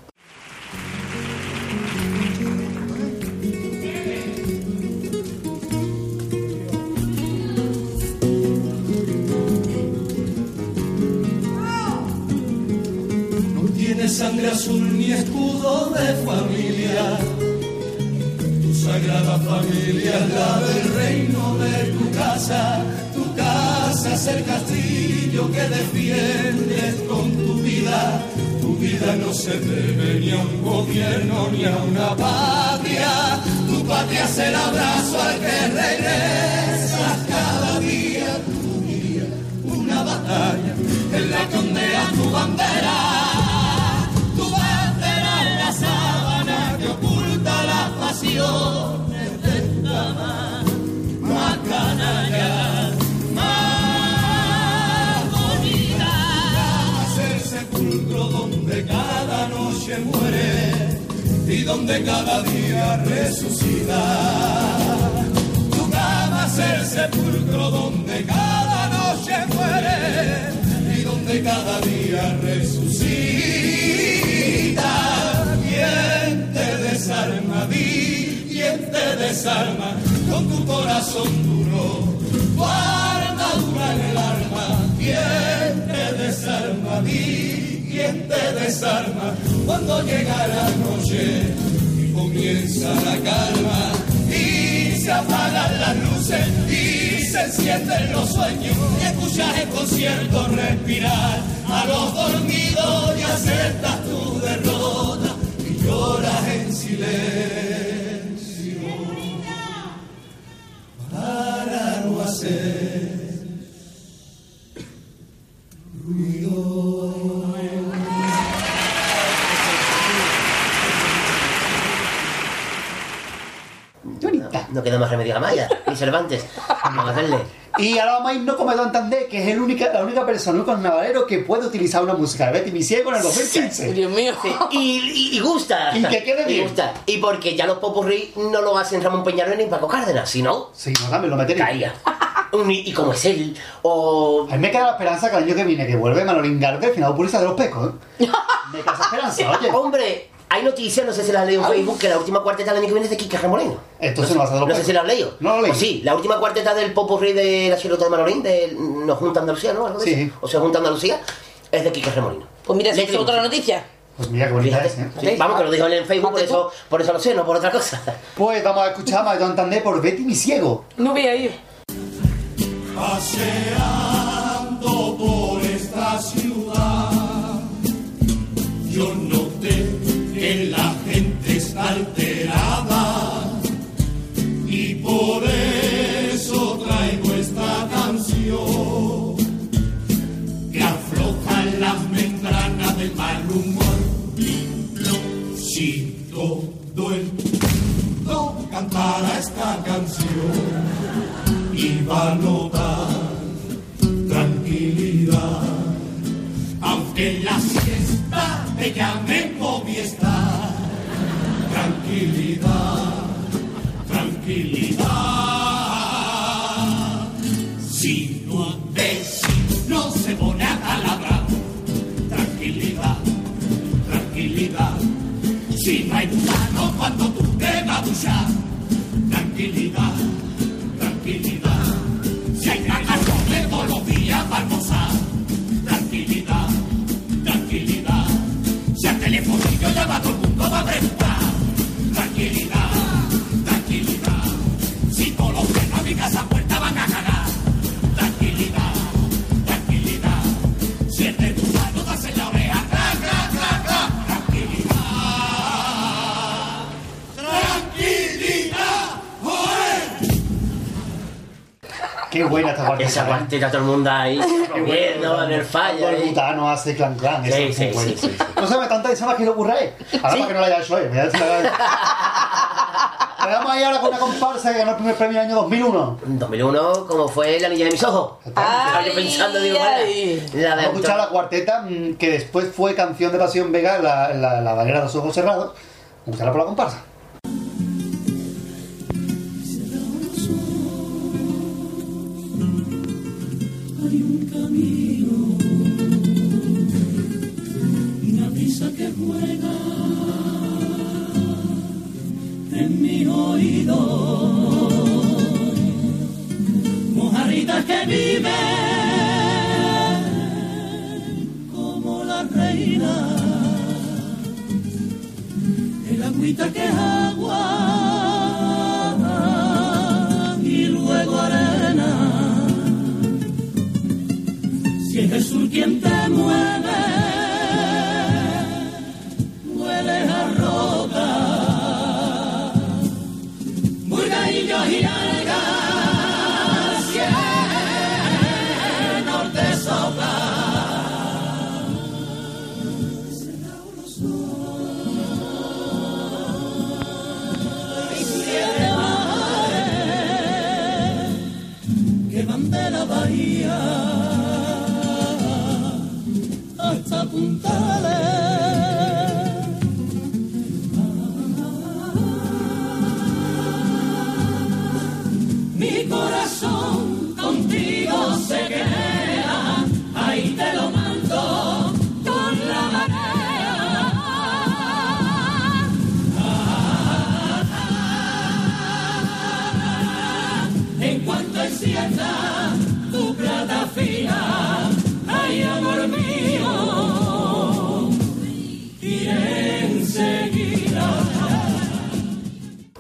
tiene sangre azul ni escudo de familia. Tus sagrada familia es la del reino de tu casa. Tu casa es el castillo que defiendes con tu Tu vida no se debe ni a un gobierno ni a una patria. Tu patria es el abrazo al que regresas cada día. Tu día, una batalla en la que ondea tu bandera. Donde cada día resucita. Tu cama es el sepulcro donde cada noche muere y donde cada día resucita. ¿Quién te desarma? Di, ¿quién te desarma? Con tu corazón duro, tu armadura en el alma. ¿Quién te desarma? Di, ¿quién te desarma? Cuando llega la noche y comienza la calma y se apagan las luces y se encienden los sueños y escuchas el concierto respirar. A los dormidos y aceptas tu derrota y lloras en silencio. Para no hacer No queda más remedio a Maya, ni Cervantes. Vamos a hacerle. Y ahora a irnos con Don Tandé, que es el única, la única persona, el único carnavalero que puede utilizar una música de Betty Mi Ciego en el 2015. Dios mío. Y, y- y gusta. Y que quede Y bien. gusta. Y porque ya los popurrí no lo hacen Ramón Peñarol ni Paco Cárdenas, sino. Sí, no, dame, lo metería. Caía. Y, y como es él, o. A mí me queda la esperanza que el año que viene, que vuelve Manolín Garde, final purista de los pecos, ¿eh? Me queda esa esperanza, oye. Hombre, hay noticias, no sé si las has leído en Facebook, que la última cuarteta del año que viene es de Quique Remolino. Entonces no, no vas a No sé si la has leído. No lo leí. Pues sí, la última cuarteta del popurrí de la Chilota de Manolín, de Nos Junta Andalucía, ¿no? Algo de Sí. eso. O sea, Junta Andalucía, es de Quique Remolino. Pues mira, si es otra noticia. Pues mira qué bonita es, ¿eh? Sí, vamos, que lo dijo en Facebook, por eso, por eso lo sé, no por otra cosa. Pues vamos a escuchar más de Don Tandé por Betty Mi Ciego. No voy a ir. Iba a notar tranquilidad. Aunque en la siesta te llamen Movistar, tranquilidad, tranquilidad. Si tu vecino se pone a talabrar, tranquilidad, tranquilidad. Si no hay gusano cuando tú te vas a todo Qué buena esta parte. Esa cuarteta, todo el mundo ahí, viendo en el. Cuando el butano hace clan clan. Sí, sí, sí. No se me tanta más que lo ocurre. Ahora Sí. para que no la haya hecho Le damos ahí ahora con una comparsa que ganó el primer premio en el año 2001. En 2001, como fue la niña de mis ojos. Estaba yo pensando, digo, ay. la de Vamos a escuchar la cuarteta mm, que después fue canción de Pasión Vega, la, la, la valera de los ojos cerrados. Vamos a escucharla por la comparsa. que juega en mi oído. Mojarritas que viven como la reina, el agüita que es agua y luego arena. Si es Jesús quien te mueve.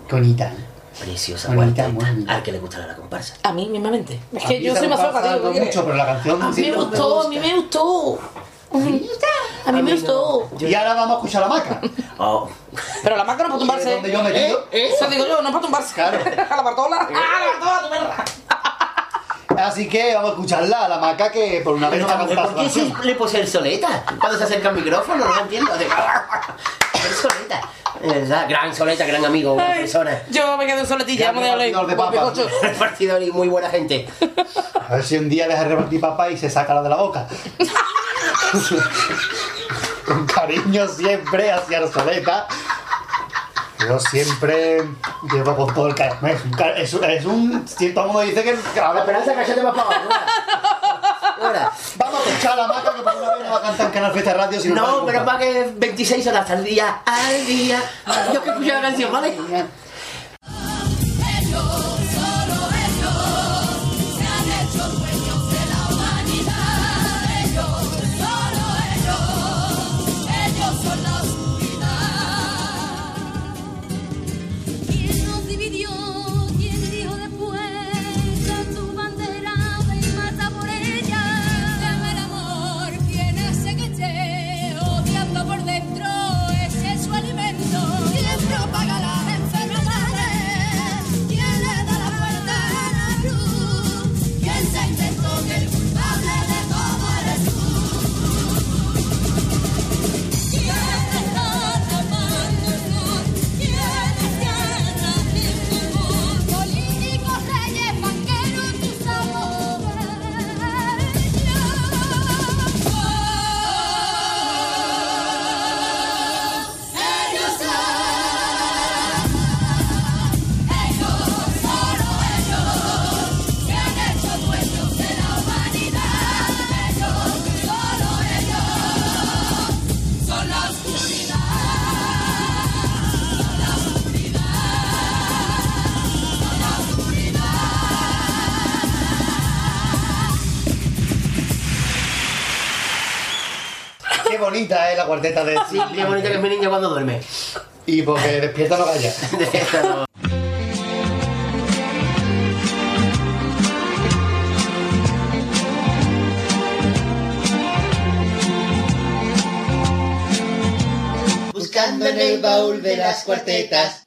Qué bonita. Preciosa Bonita, Al que le gustará la comparsa. A mí mismamente. Es que yo soy más soca, tío. no ¿qué mucho, quieres? pero la canción A mí me gustó, a mí me gustó. A mí me gustó. Y ahora vamos a escuchar la maca. Oh. Pero la maca no para tumbarse. donde yo me tiro. Eso digo yo, no para tumbarse. Claro. A la bartola. ¡Ah, la bartola, tu perra! Así que vamos a escucharla, a la maca que por una vez no va a ¿por qué siempre le puse el soleta? Cuando se acerca al micrófono, no lo entiendo. El soleta. Es verdad, gran soleta, gran amigo, buena Ay, persona. Yo me quedé soletilla, de papas. Repartidor y muy buena gente. A ver si un día deja de repartir papá y se saca la de la boca. Con cariño siempre hacia Arsoleta. Yo siempre llevo con todo el cariño. Es un, todo el mundo dice que... que a ver, Esperanza, cállate más para abajo. Ahora. Vamos a escuchar a la maca que por una vez no va a cantar en Canal Fiesta Radio. sino No, para pero para que 26 horas al día, al día. Yo que escuché la canción, ¿vale? Bonita es la cuarteta de... Sí, qué bonita que es mi niña cuando duerme. Y porque despierta no calla. Buscando en el baúl de las cuartetas.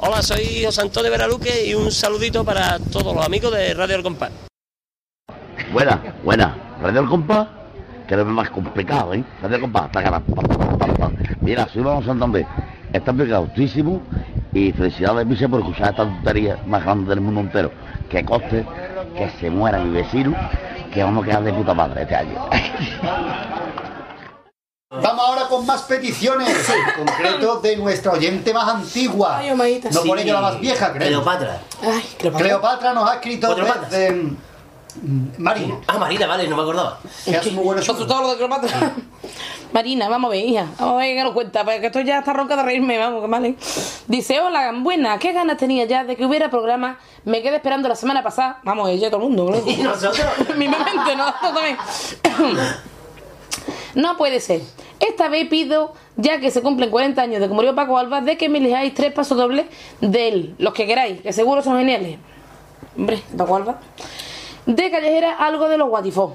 Hola, soy José Antonio Veraluque y un saludito para todos los amigos de Radio El Compás. Buena, buena. Radio El Compás, que es más complicado, ¿eh? Mira, soy Vamos Santander. Está pegautísimo y felicidades, Vice, por escuchar esta tontería más grande del mundo entero. Que coste que se muera mi vecino, que vamos a quedar de puta madre este año. Vamos ahora con más peticiones, en concreto de nuestra oyente más antigua. Ay. No por Sí. ello la más vieja, creo. Cleopatra. Ay, Cleopatra. Cleopatra nos ha escrito desde Marina. Ah, Marina, vale, no me acordaba. Que hace muy buenos Con todo lo de Cleopatra. Marina, vamos a ver, hija. Vamos a ver qué nos cuenta, porque esto ya está ronca de reírme, vamos, que vale. Dice, hola, buena, qué ganas tenía ya de que hubiera programa. Me quedé esperando la semana pasada. Vamos, ella, todo el mundo, ¿no? Y nosotros. Mi mente, no, Tú también. No puede ser. Esta vez pido, ya que se cumplen 40 años de que murió Paco Alba, de que me elijáis tres pasos dobles de él, los que queráis, que seguro son geniales. Hombre, Paco Alba. De callejera, algo de los guatifós.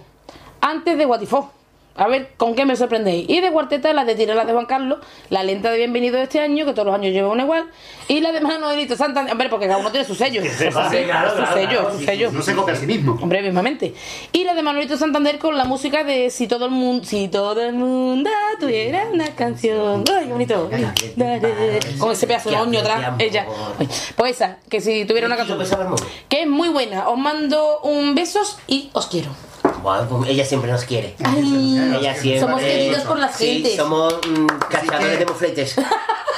antes de Guatifó. A ver, ¿con qué me sorprendéis? Y de cuarteta, la de Tirela de Juan Carlos, la lenta de Bienvenido de este año, que todos los años lleva una igual, y la de Manuelito Santander, hombre, porque cada uno tiene su sello. Sí, Eso sí, claro, su sello, claro, su sí, sello. No se copia a sí mismo. Hombre, mismamente. Y la de Manuelito Santander con la música de Si todo el mundo, si todo el mundo tuviera una canción. Ay, qué bonito. Con ese pedazo de moño atrás, ella. Pues esa, que si tuviera una canción. Que es muy buena. Os mando un besos y os quiero. Ella siempre nos quiere. Ay, ella siempre. somos queridos por la Sí, gente. somos mm, cazadores de mofletes.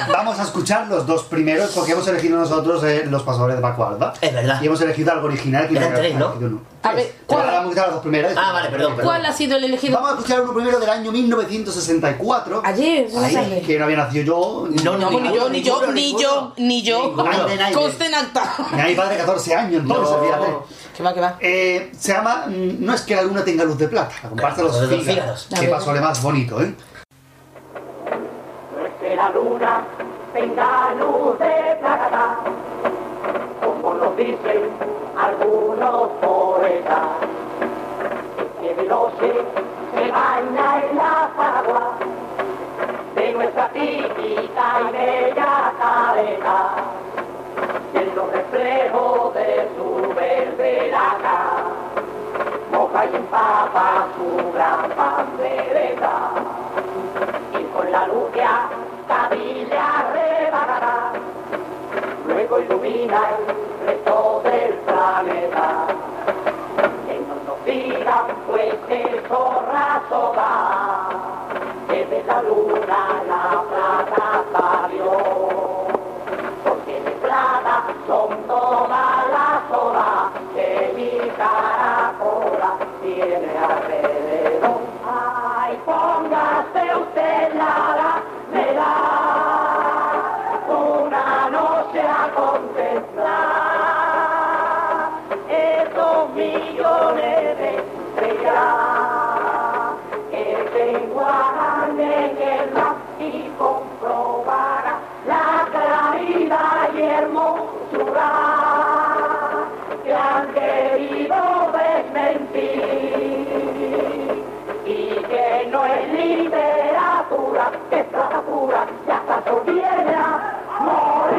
Vamos a escuchar los dos primeros porque hemos elegido nosotros eh, los pasadores de Paco Alba. Es verdad. Y hemos elegido algo original que Eran no tres, ¿no? uno. A ver, ¿cuál, vamos a escuchar las dos primeras. Ah, vale, perdón, perdón. cuál ha sido el elegido? Vamos a escuchar uno primero del año 1964. Ayer, no Ahí, que no había nacido yo. No, No, ni yo, ni yo, ni yo, ni yo. Conste en acta. Ni mi padre 14 años entonces, fíjate. Que va, que va. Eh, se llama No es que la luna tenga luz de plata, la comparsa Claro, los de los fígaros. Que pasó más bonito, ¿eh? No es que la luna tenga luz de plata, como nos dicen algunos poetas, que de noche se baña en las aguas de nuestra típica y bella cabeza, y en los reflejos de su verde laca, moja y empapa su gran pandereta y con la luz de le arrebatará. Luego ilumina el resto del planeta. Que no nos digan pues que zorrazo va, que de la luna la plata salió. Son todas las horas que mi caracola tiene alrededor. Ay, póngase usted la verá una noche a contemplar esos millones de estrellas que se enguajan en el y comprobará la claridad y que han querido desmentir y que no es literatura, que es plata pura y hasta a morir.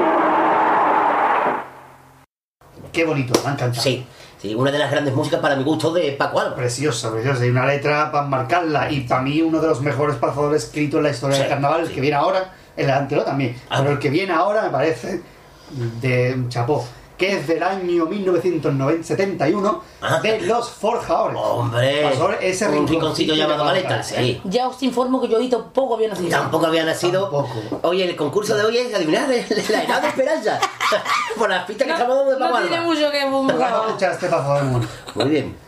Qué bonito, me ha encantado. Sí, sí, una de las grandes músicas para mi gusto de Paco Alba. Preciosa, preciosa. Y una letra para marcarla. Y para mí uno de los mejores pasadores escritos en la historia Sí, del carnaval, el que viene ahora, el anterior también. Ah. Pero el que viene ahora me parece de un chapó. Que es del año 1971 Ah. de los forjadores. Hombre, Pasador, ese un rinconcito llamado Maleta, sí. Ya os informo que yo ahí tampoco había nacido. Tampoco había nacido. Tampoco. Oye, el concurso de hoy es adivinar la edad de Esperanza. Por las pistas que estamos dando de Paco No tiene mucho que buscar. este. Muy bien.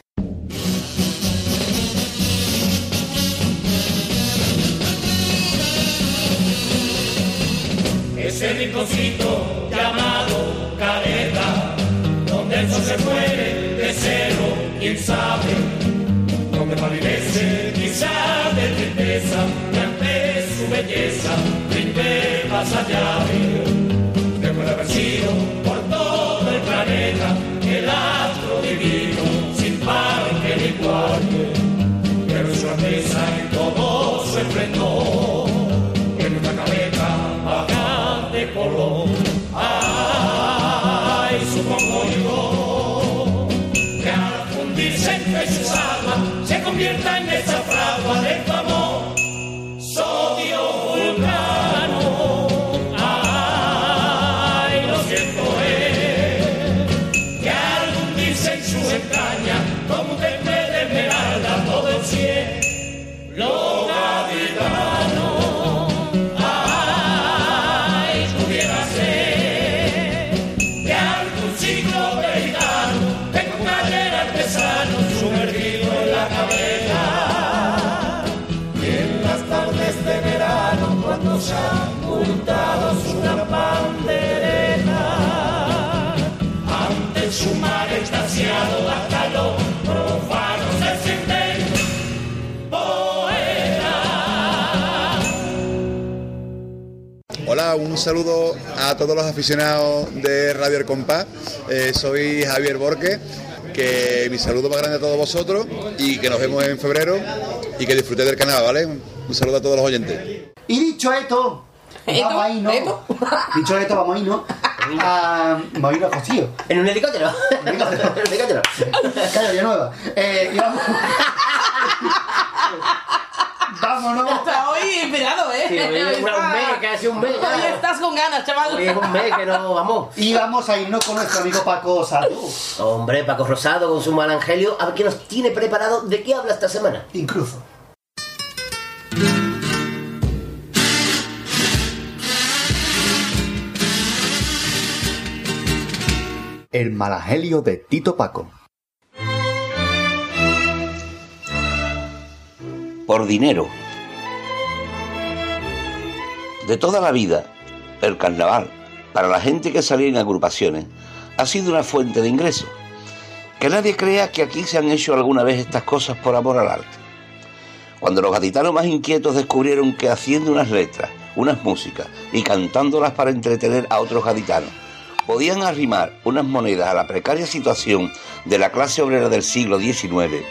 Ese rinconcito llamado Caleta, donde el sol se muere de cero, quién sabe, donde palidece quizá de tristeza, y ante su belleza rinde más allá. De haber sido por todo el planeta el astro divino, sin par que ni igual, pero su alteza en todo su esplendor un saludo a todos los aficionados de Radio El Compás. Eh, soy Javier Borque, que mi saludo más grande a todos vosotros y que nos vemos en febrero y que disfrutéis del canal, ¿vale? Un saludo a todos los oyentes. Y dicho esto, ¿Esto? vamos a irnos. ¿Esto? Dicho esto, vamos a irnos. A, vamos a irnos a Josío. En un helicóptero. En un helicóptero. Claro, ya nueva. Eh, y vamos. Vámonos. Está hoy inspirado, ¿eh? Sí, hoy es Hoy un mes, casi un mes. Hoy estás con ganas, chaval. Hoy es un mes que no vamos. Y vamos a irnos con nuestro amigo Paco Salud. Hombre, Paco Rosado con su mal angelio. A ver qué nos tiene preparado. ¿De qué habla esta semana? Incluso. El malagelio de Tito Paco. Por dinero. De toda la vida, el carnaval, para la gente que salía en agrupaciones, ha sido una fuente de ingresos. Que nadie crea que aquí se han hecho alguna vez estas cosas por amor al arte. Cuando los gaditanos más inquietos descubrieron que haciendo unas letras, unas músicas y cantándolas para entretener a otros gaditanos, podían arrimar unas monedas a la precaria situación de la clase obrera del siglo XIX,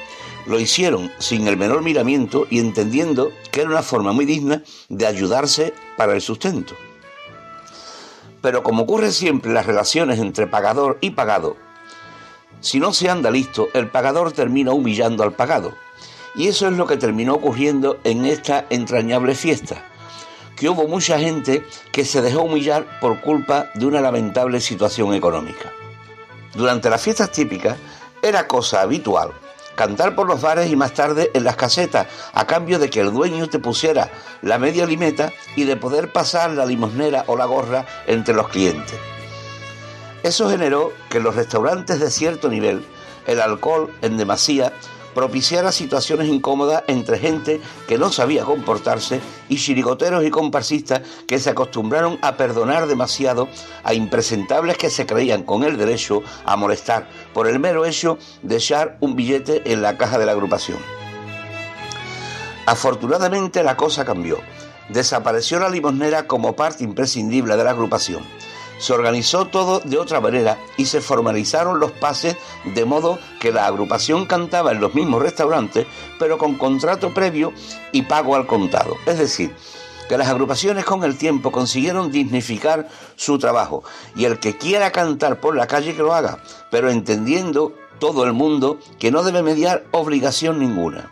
lo hicieron sin el menor miramiento y entendiendo que era una forma muy digna de ayudarse para el sustento. Pero como ocurre siempre en las relaciones entre pagador y pagado, si no se anda listo, el pagador termina humillando al pagado. Y eso es lo que terminó ocurriendo en esta entrañable fiesta, que hubo mucha gente que se dejó humillar por culpa de una lamentable situación económica. Durante las fiestas típicas era cosa habitual cantar por los bares y más tarde en las casetas, a cambio de que el dueño te pusiera la media limeta y de poder pasar la limosnera o la gorra entre los clientes. Eso generó que en los restaurantes de cierto nivel, el alcohol en demasía propiciara situaciones incómodas entre gente que no sabía comportarse y chirigoteros y comparsistas que se acostumbraron a perdonar demasiado a impresentables que se creían con el derecho a molestar por el mero hecho de echar un billete en la caja de la agrupación. Afortunadamente la cosa cambió. Desapareció la limosnera como parte imprescindible de la agrupación. Se organizó todo de otra manera y se formalizaron los pases de modo que la agrupación cantaba en los mismos restaurantes, pero con contrato previo y pago al contado. Es decir, que las agrupaciones con el tiempo consiguieron dignificar su trabajo y el que quiera cantar por la calle que lo haga, pero entendiendo todo el mundo que no debe mediar obligación ninguna.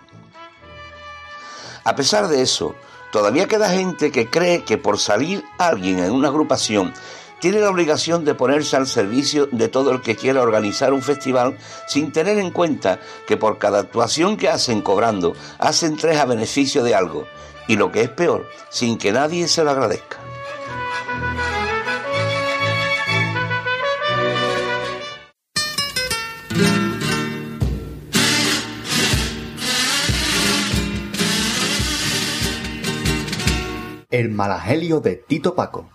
A pesar de eso, todavía queda gente que cree que por salir alguien en una agrupación tiene la obligación de ponerse al servicio de todo el que quiera organizar un festival sin tener en cuenta que por cada actuación que hacen cobrando, hacen tres a beneficio de algo, y lo que es peor, sin que nadie se lo agradezca. El malagelio de Tito Paco.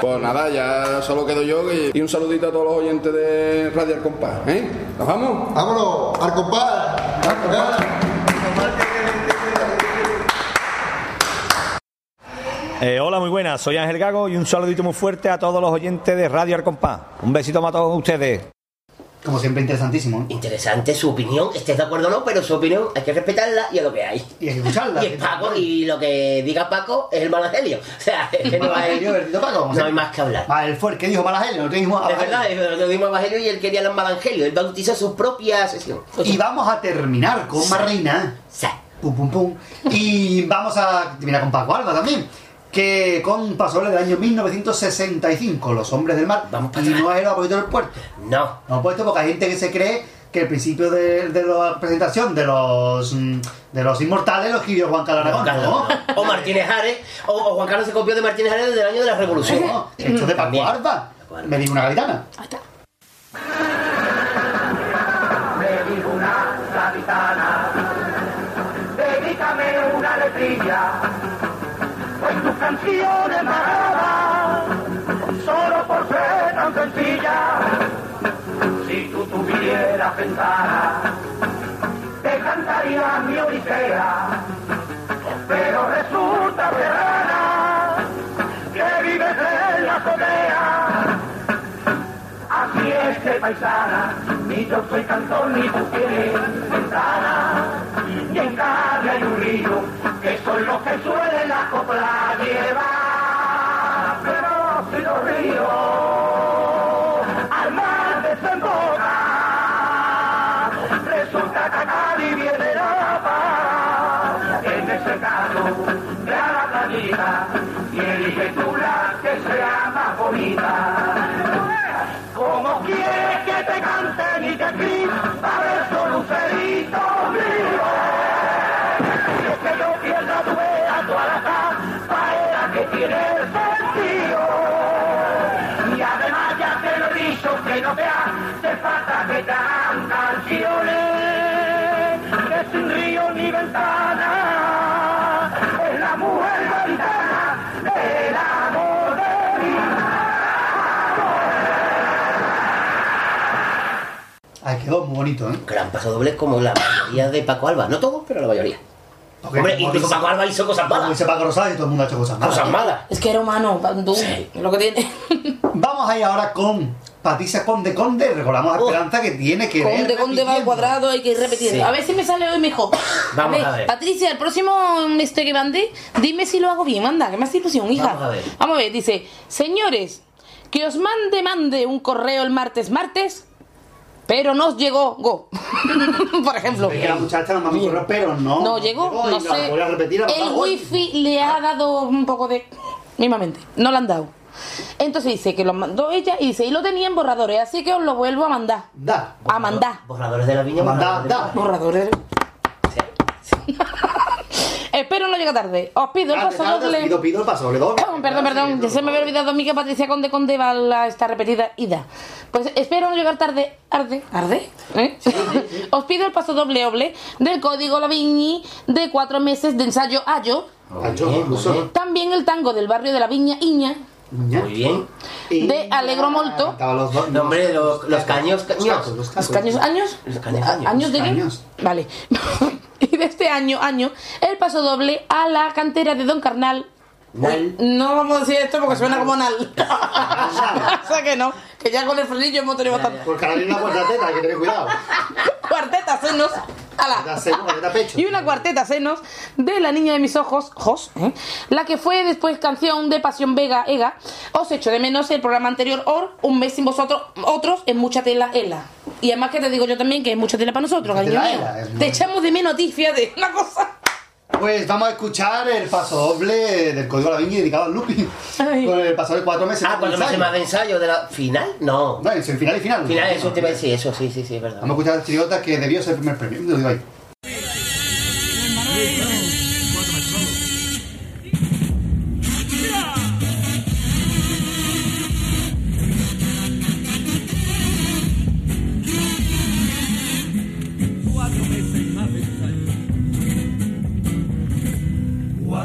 Pues nada, ya solo quedo yo y, y un saludito a todos los oyentes de Radio Al Compás, ¿eh? ¿Nos vamos? ¡Vámonos! ¡Al compás! Eh, hola, muy buenas. Soy Ángel Gago y un saludito muy fuerte a todos los oyentes de Radio Arcompás. Un besito para todos ustedes. Como siempre, interesantísimo. Interesante su opinión, estés de acuerdo o no, pero su opinión hay que respetarla y es lo que hay. Y hay que escucharla. Y es Paco, y lo que diga Paco es el malagelio. O sea, es que no hay, Malagelio, Paco, no hay más que hablar. Ah, él fue el que dijo malagelio, no dijimos Es verdad, lo dimos Evangelio y él quería el Evangelio. Él bautizó su propia sesión. Y vamos a terminar con más reina. Pum, pum, pum. Y vamos a terminar con Paco Alba también. Que con Pasoles del año 1965, Los Hombres del Mar. y no es el apoyo del puerto. No. No puesto porque hay gente que se cree que el principio de, de la presentación de los mm, de los inmortales lo escribió Juan Carlos Aragón. Juan ¿no? O Martínez Ares, o, o Juan Carlos se copió de Martínez Ares desde el año de la Revolución. No, esto es de Paco. Alba. Me dijo una gaditana. Me dijo una gaditana, dedícame una letrilla. Canciones maradas, solo por ser tan sencilla. Si tú tuvieras ventana, te cantaría mi odisea, pero resulta verana Que paisana, ni yo soy cantor ni tú tienes ventana, y en cambio hay un río que son los que suelen la copla llevar, pero si los ríos al mar desembocan, resulta que acá viene la paz, en ese caso a la playita y elige tú la que sea más bonita. Bonito, ¿eh? Gran paso doble como la mayoría de Paco Alba. No todos, pero la mayoría. Hombre, incluso Paco Alba hizo cosas Como malas. dice Paco Rosales y todo el mundo ha hecho cosas malas. Cosas malas. Es que era humano, tú, lo que tiene. Vamos a ir ahora con Patricia Conde Conde. Recordamos a Esperanza que tiene que ver Conde, conde va al cuadrado, hay que ir repitiendo. Sí. A ver si me sale hoy mejor. Vamos a ver. Patricia, el próximo este que mande, dime si lo hago bien, anda, que me hace ilusión, hija. Vamos a ver. Vamos a ver, dice, señores, que os mande, mande un correo el martes, martes, pero no os llegó, go. Por ejemplo. Es que la muchacha un correo, pero no. No llegó, no sé. voy a repetir, la El wifi le ha dado un poco de. Mismamente, no le han dado. Entonces dice que lo mandó ella y dice, y lo tenía en borradores, así que os lo vuelvo a mandar. Da. A mandar. Borradores de la viña. Mandá, borradores de- da. Espero no llegue tarde. Os pido el paso doble. Pido, pido el paso doble. Perdón, perdón, ya se me había olvidado a mí que Patricia Conde Conde va a la, esta repetida ida. Pues espero no llegar tarde. ¿Arde? ¿Arde? ¿Eh? Os pido el paso doble doble del código Laviñi de cuatro meses de ensayo Ayo. También el tango del barrio de la Viña Iña. Muy bien. De Alegro Molto. No, hombre, los, los caños, caños. ¿Los caños años? Los caños, ¿A- años. ¿Años de qué? Vale. de este año, año, el paso doble a la cantera de Don Carnal. Nal. No vamos a decir esto porque suena como nal. o sea que no, que ya con el frenillo hemos tenido bastante. Porque ahora viene una cuarteta, hay que tener cuidado. Cuarteta senos. ala. Pecho. Y una cuarteta senos de la niña de mis ojos, Jos, ¿eh? la que fue después canción de Pasión Vega Ega. Os echo de menos el programa anterior, Or, un mes sin vosotros, otros, en mucha tela Ela. Y además que te digo yo también que es mucha tela para nosotros, cariño mío. Te echamos de menos, ti, fíjate, una cosa. Pues vamos a escuchar el paso doble del Código de la Viña dedicado al Lupi. Con el paso de cuatro meses. Ah, cuatro meses más de ensayo de la final, no. No, es el final y final. Final, eso te iba a decir, eso sí, sí, sí, es verdad. Vamos a escuchar a Chirigota que debió ser el primer premio. Lo digo ahí.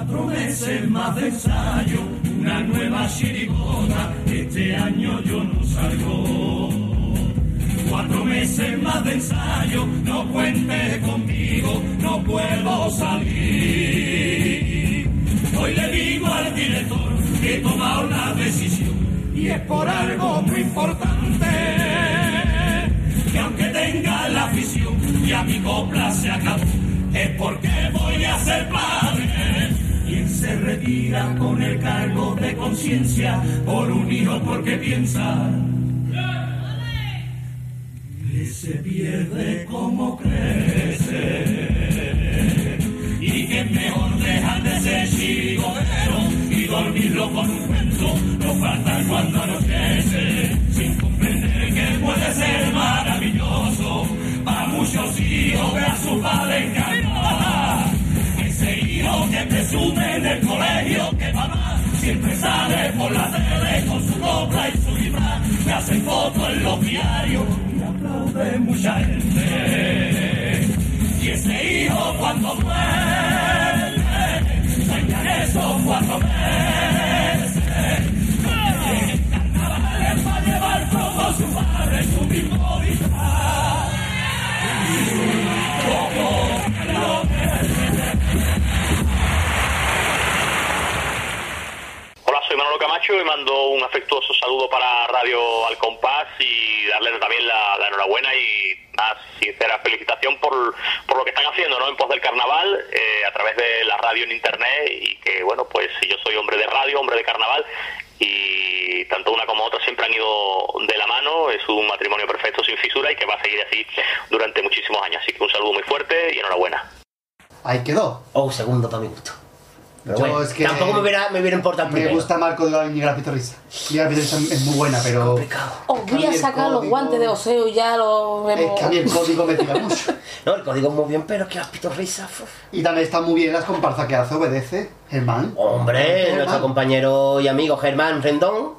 Cuatro meses más de ensayo. Una nueva chirigota. Este año yo no salgo. Cuatro meses más de ensayo. No cuentes conmigo. No puedo salir. Hoy le digo al director que he tomado una decisión. Y es por algo muy importante que aunque tenga la afición y a mi copla se acabó, es porque voy a ser padre. Quien se retira con el cargo de conciencia por un hijo porque piensa. Que se pierde como crece. Y que mejor dejar de ser chirigotero y dormirlo con un cuento, no falta cuando anochece, sin comprender que puede ser maravilloso para muchos hijos ver a su padre encarnar. Colegio que mamá siempre sale por la tele con su copla y su disfraz, me hacen fotos en los diarios y aplaude mucha gente. Y ese hijo cuando duerme, sueña que son sincera felicitación por, por lo que están haciendo ¿no? en pos del carnaval eh, a través de la radio en internet y que bueno pues yo soy hombre de radio, hombre de carnaval y tanto una como otra siempre han ido de la mano, es un matrimonio perfecto sin fisura y que va a seguir así durante muchísimos años, así que un saludo muy fuerte y enhorabuena. Ahí quedó. Oh, segundo para mi gusto. Pero Yo bueno, es que tampoco me hubiera, me hubiera importado el Me primero. gusta Marco de la Viña y la Pitorrisa. Y la Pitorrisa es muy buena, pero. Os voy a Cambia el sacar los código. guantes de oseo y ya los Es vemos. que a mí el código me tira mucho. No, el código es muy bien, pero que las pitorrisas. uf. Y también está muy bien las comparsas que hace Obedece, Germán. Hombre, Germán. nuestro compañero y amigo Germán Rendón,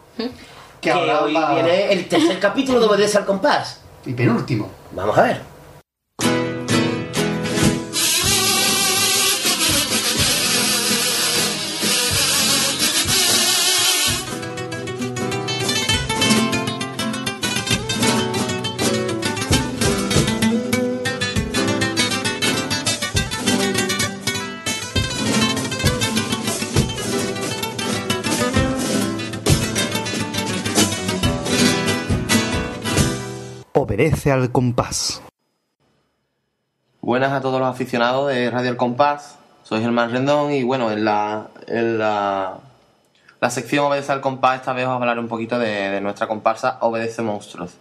que, ahora hoy va- viene el tercer capítulo de Obedece al Compás. Y penúltimo. Vamos a ver. Obedece al compás. Buenas a todos los aficionados de Radio El Compás. Soy Germán Rendón y bueno, en la, en la, la sección Obedece al Compás esta vez os hablaré un poquito de, nuestra comparsa Obedece Monstruos.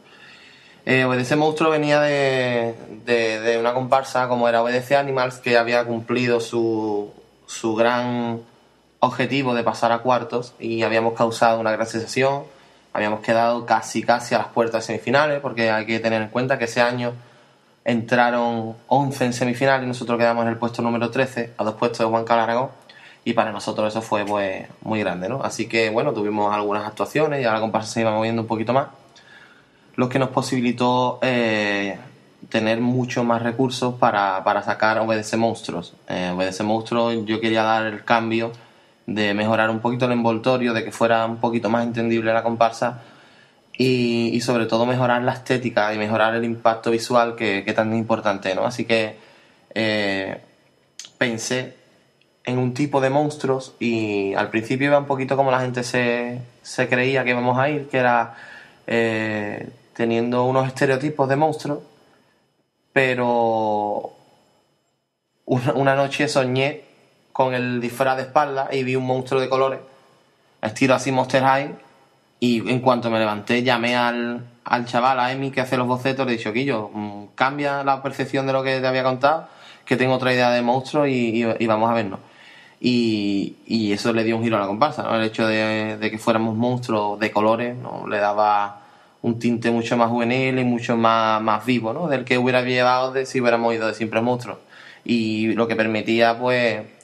Eh, Obedece Monstruo venía de, de- de una comparsa como era Obedece Animals que había cumplido su, su gran objetivo de pasar a cuartos y habíamos causado una gran sensación. Habíamos quedado casi casi a las puertas de semifinales porque hay que tener en cuenta que ese año entraron 11 en semifinales y nosotros quedamos en el puesto número 13, a dos puestos de Juan Carlos Aragón, y para nosotros eso fue pues muy grande, ¿no? Así que bueno, tuvimos algunas actuaciones y ahora la comparsa se iba moviendo un poquito más, lo que nos posibilitó eh, tener mucho más recursos para, para sacar Obedece Monstruos. Eh, Obedece Monstruos yo quería dar el cambio de mejorar un poquito el envoltorio, de que fuera un poquito más entendible la comparsa, y, sobre todo mejorar la estética y mejorar el impacto visual que, que tan importante, ¿no? Así que eh, pensé en un tipo de monstruos y al principio iba un poquito como la gente se, se creía que íbamos a ir, que era eh, teniendo unos estereotipos de monstruos, pero una, una noche soñé con el disfraz de espalda y vi un monstruo de colores, estilo así Monster High, y en cuanto me levanté, llamé al, al chaval, a Emi, que hace los bocetos, le dije, Quillo, mm, cambia la percepción de lo que te había contado, que tengo otra idea de monstruo y, vamos a vernos. Y, y eso le dio un giro a la comparsa, ¿no? El hecho de, de que fuéramos monstruos de colores, ¿no? Le daba un tinte mucho más juvenil y mucho más, más vivo, ¿no? Del que hubiera llevado de si hubiéramos ido de siempre monstruos. Y lo que permitía, pues,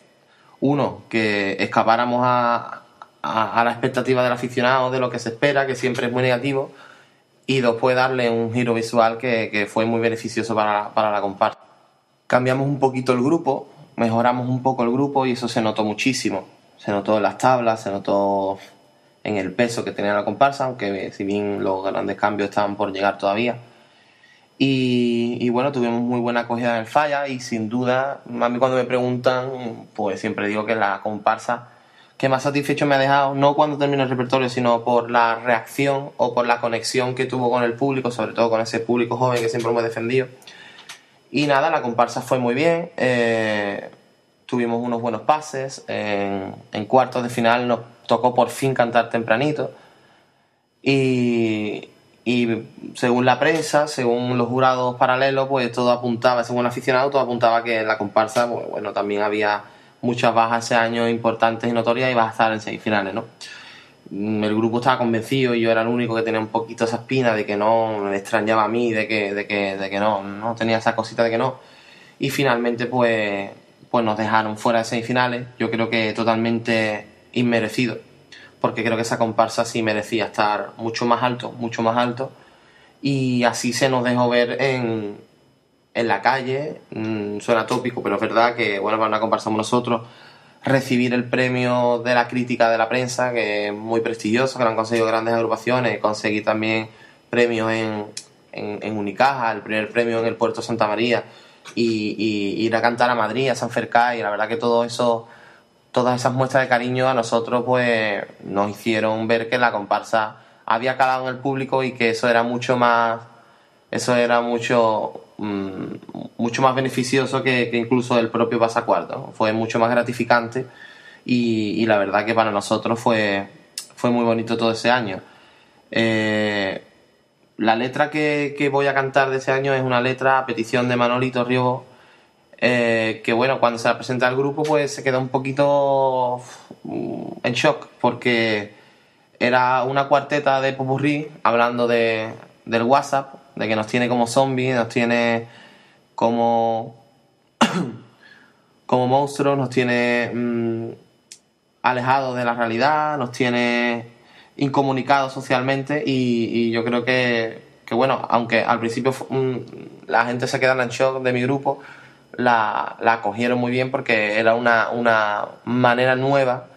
uno, que escapáramos a, a, la expectativa del aficionado, de lo que se espera, que siempre es muy negativo, y dos, pues darle un giro visual que, que fue muy beneficioso para, para la comparsa. Cambiamos un poquito el grupo, mejoramos un poco el grupo y eso se notó muchísimo. Se notó en las tablas, se notó en el peso que tenía la comparsa, aunque si bien los grandes cambios estaban por llegar todavía. Y, y bueno, tuvimos muy buena acogida en el falla y sin duda, a mí cuando me preguntan, pues siempre digo que la comparsa que más satisfecho me ha dejado, no cuando termino el repertorio, sino por la reacción o por la conexión que tuvo con el público, sobre todo con ese público joven que siempre hemos defendido. Y nada, la comparsa fue muy bien, eh, tuvimos unos buenos pases, en, en cuartos de final nos tocó por fin cantar tempranito y, y según la prensa, según los jurados paralelos, pues todo apuntaba, según el aficionado, todo apuntaba que en la comparsa, pues, bueno, también había muchas bajas ese año importantes y notorias y iba a estar en semifinales, ¿no? Mm, El grupo estaba convencido y yo era el único que tenía un poquito esa espina de que no, me extrañaba a mí, de que, de que, de que no, no tenía esa cosita de que no. Y finalmente, pues, pues nos dejaron fuera de semifinales, yo creo que totalmente inmerecido porque creo que esa comparsa sí merecía estar mucho más alto, mucho más alto, y así se nos dejó ver en, en la calle, mm, suena tópico, pero es verdad que, bueno, para una comparsa como nosotros, recibir el premio de la crítica de la prensa, que es muy prestigioso, que lo han conseguido grandes agrupaciones, conseguir también premios en, en, en Unicaja, el primer premio en el Puerto Santa María, y, y ir a cantar a Madrid, a San Fercay, y la verdad que todo eso, todas esas muestras de cariño a nosotros pues nos hicieron ver que la comparsa había calado en el público y que eso era mucho más eso era mucho mm, mucho más beneficioso que, incluso el propio pasacuarto fue mucho más gratificante y, y la verdad que para nosotros fue fue muy bonito todo ese año. Eh, la letra que, que voy a cantar de ese año es una letra a petición de Manolito Riego eh, que bueno, cuando se la presenta al grupo pues se quedó un poquito mm, en shock porque era una cuarteta de popurrí hablando de, del WhatsApp, de que nos tiene como zombies, nos tiene como como monstruos, nos tiene mm, alejados de la realidad, nos tiene incomunicados socialmente y, yo creo que, que, bueno, aunque al principio mm, la gente se quedara en shock de mi grupo, la, la acogieron muy bien porque era una, una manera nueva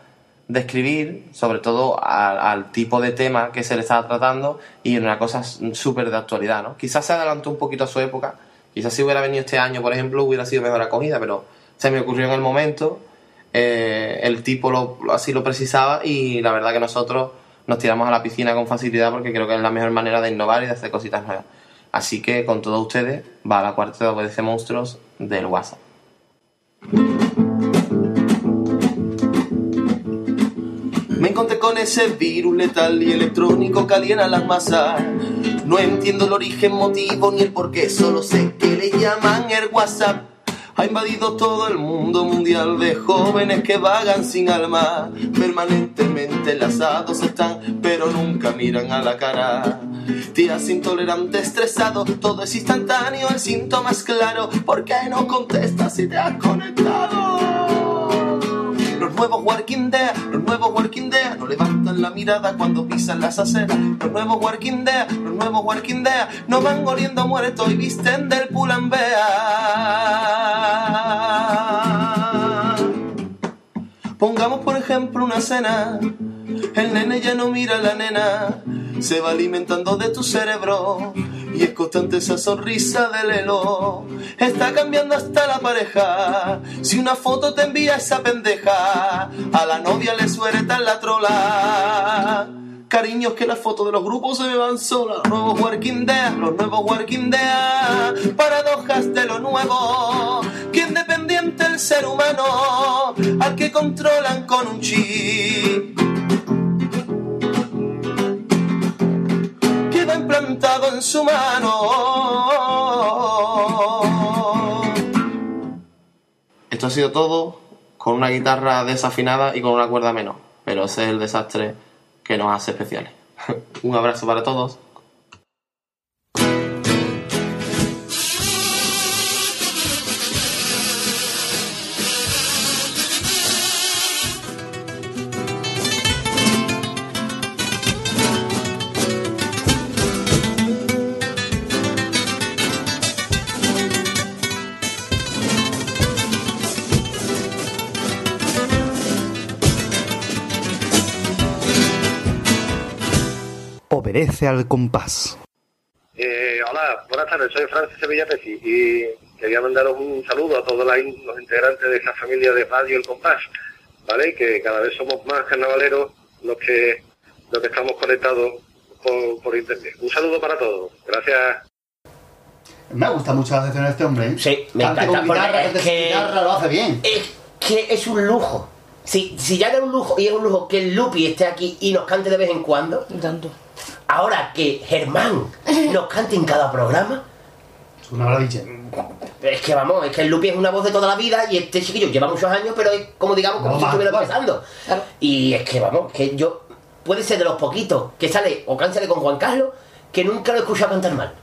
de escribir, sobre todo al, tipo de tema que se le estaba tratando y una cosa súper de actualidad, ¿no? Quizás se adelantó un poquito a su época, quizás si hubiera venido este año, por ejemplo, hubiera sido mejor acogida, pero se me ocurrió en el momento, eh, el tipo lo- así lo precisaba y la verdad que nosotros nos tiramos a la piscina con facilidad porque creo que es la mejor manera de innovar y de hacer cositas nuevas. Así que con todos ustedes va la cuarta de Obedece Monstruos del WhatsApp. Me encontré con ese virus letal y electrónico que aliena las masas. No entiendo el origen, motivo ni el porqué, solo sé que le llaman el WhatsApp. Ha invadido todo el mundo mundial de jóvenes que vagan sin alma. Permanentemente enlazados están, pero nunca miran a la cara. Tías intolerantes, estresados, todo es instantáneo, el síntoma es claro. ¿Por qué no contestas si te has conectado? Los nuevos Working Day, los nuevos Working Day no levantan la mirada cuando pisan las aceras. Los nuevos Working Day, los nuevos Working Day no van oliendo muertos y visten del Pull&Bear. Pongamos por ejemplo una cena. El nene ya no mira a la nena, se va alimentando de tu cerebro. Y es constante esa sonrisa del elo. Está cambiando hasta la pareja. Si una foto te envía esa pendeja, a la novia le sueltan la trola. Cariños que las fotos de los grupos se me van solas. Los nuevos working days, los nuevos working days. Paradojas de lo nuevo. Que independiente el ser humano, al que controlan con un chip. Implantado en su mano. Esto ha sido todo con una guitarra desafinada y con una cuerda menos. Pero ese es el desastre que nos hace especiales. Un abrazo para todos. Obedece al compás. Eh, hola, buenas tardes, soy Francis Sevilla Peci y quería mandaros un saludo a todos los integrantes de esta familia de Radio El Compás, ¿vale? Que cada vez somos más carnavaleros los que, los que estamos conectados por, por internet. Un saludo para todos, gracias. Me gusta mucho la sección de este hombre. ¿eh? Sí, me Cante encanta con guitarra, es que- guitarra, lo hace bien. Es que es un lujo. Si, si ya era un lujo y es un lujo que el Lupi esté aquí y nos cante de vez en cuando. Ahora que Germán nos cante en cada programa. Es una maravilla. Es que vamos, es que el Lupi es una voz de toda la vida y este chiquillo lleva muchos años, pero es como digamos, como No, si estuviera empezando. Y es que vamos, que yo. Puede ser de los poquitos que sale o cánsale con Juan Carlos que nunca lo he escuchado cantar mal.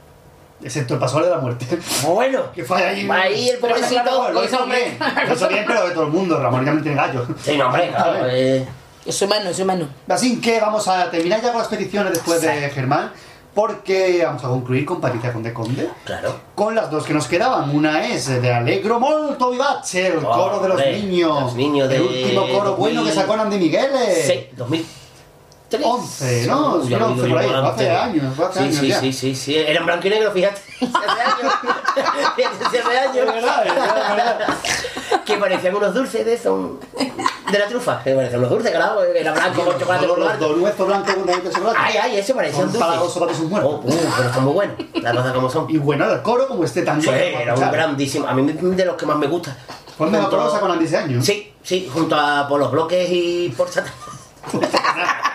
Excepto el paso de la muerte. Bueno, que fue ahí. ahí el pobrecito, claro, lo hizo bien. Lo hizo bien, pero de todo el mundo. Ramón ya me tiene gallo. Sí, no, hombre, claro. eh. Es humano, es humano. Así que vamos a terminar ya con las peticiones después de Germán. porque vamos a concluir con Patricia Conde Conde. Claro. Con las dos que nos quedaban. Una es de Allegro Molto Vivace, el Oh, coro de los hombre, niños. los niños de El último coro bueno que sacó Andy Migueles. Sí, 2000. 11, ¿no? Ya lo 11 digo por ahí, hace años, hace sí, años sí, ya. sí, sí, sí. Era en blanco y negro, fíjate. Hace años. Hace años. Es verdad, es. Que parecían unos dulces de esos. De la trufa. Que parecían unos dulces, claro. Era blanco con chocolate por Los alto. dos nuestros blancos con chocolate. Ay, ay, eso parecía un dulce. para muertos. Oh, uh, pero están muy buenos. Las cosas como son. Y bueno, el coro como este tango. Sí, era un grandísimo. A mí de los que más me gusta. Fue el mejor Junto- coro que sacó Andy ese año. Sí, sí, junto a por los bloques y por.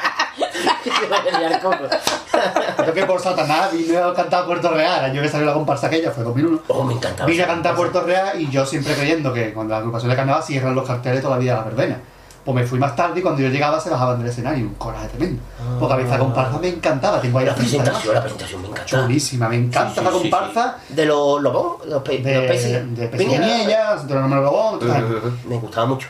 Creo que por Satanás vine a cantar a Puerto Real. Año que salió la comparsa aquella fue 2001. Oh, me encantaba. Vine a cantar a. Puerto Real y yo siempre creyendo que cuando la agrupación de carnaval cierran los carteles todavía la verbena. Pues me fui más tarde y cuando yo llegaba se bajaban del escenario. Un coraje tremendo. Porque a mí esa comparsa me encantaba. Tengo ahí La la presentación, la presentación me encanta. Chulísima, me encanta Sí, sí, la sí, comparsa. De los lobos, los, pe De, los peces. de Peces Venga. Niñas, de los tal. Me gustaba mucho.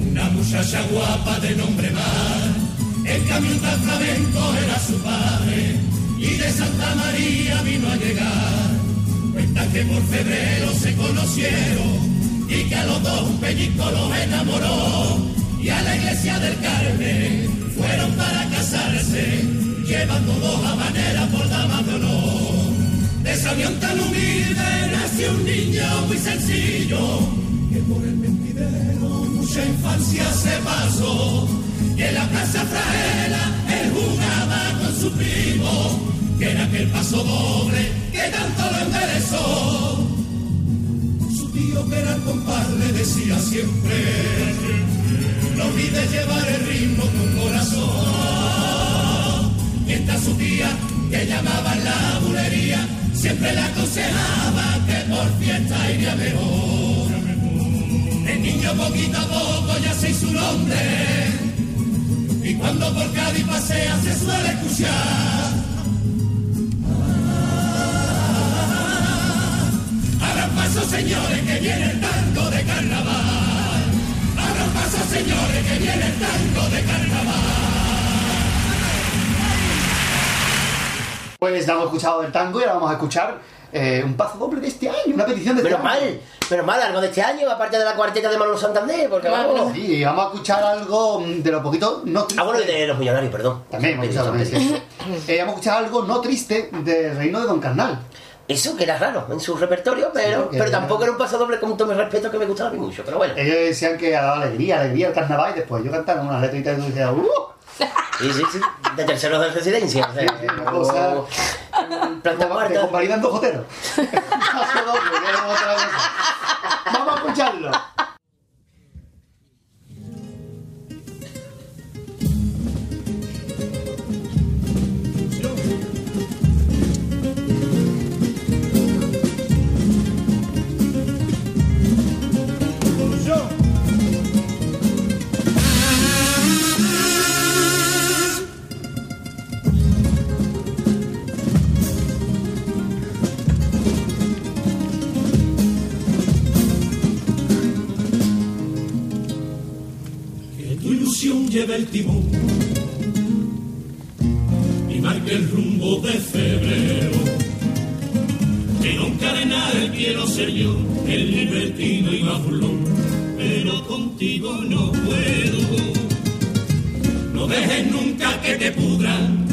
Una muchacha guapa de nombre Mar. El camión tan flamenco era su padre, y de Santa María vino a llegar. Cuentan que por febrero se conocieron, y que a los dos un los enamoró. Y a la iglesia del Carmen fueron para casarse, llevando dos habaneras por damas de honor. De esa unión tan humilde nació un niño muy sencillo, que por el mucha infancia se pasó. Y en la plaza Fraela él jugaba con su primo, que era aquel paso doble que tanto lo enderezó. Su tío que era el compadre decía siempre, no olvides llevar el ritmo con corazón. Mientras su tía, que llamaba la bulería, siempre le aconsejaba que por fiesta iría mejor. El niño poquito a poco ya se hizo un hombre, y cuando por Cádiz pasea se suele escuchar. Abran paso señores que viene el tango de carnaval. Abran paso señores que viene el tango de carnaval. Pues ya hemos escuchado el tango y ahora vamos a escuchar eh, un paso doble de este año, una petición de este Menos año. mal, menos mal, algo de este año, aparte de la cuarteta de Manolo Santander, porque vamos. Sí, vamos a escuchar algo de lo poquito no triste. Ah, bueno, y de los millonarios, perdón. También hemos escuchado también, sí. Eh, vamos a escuchar algo no triste del reino de Don Carnal. Eso que era raro en su repertorio, pero, porque pero era- tampoco era un paso doble con todo mi respeto que me gustaba a mí mucho, pero bueno. Ellos decían que daba alegría, alegría el carnaval y después yo cantaba unas letritas y tú decías, ¡uh! Sí, sí, sí. De terceros de residencia. O sea, Una cosa. planta Te cuarta. convalidan dos joteros. Paso doble, ya no otra cosa. Vamos a escucharlo. Lleve el timón y marque el rumbo de febrero. Que no encadenar quiero ser yo, el libertino y burlón, pero contigo no puedo. No dejes nunca que te pudran,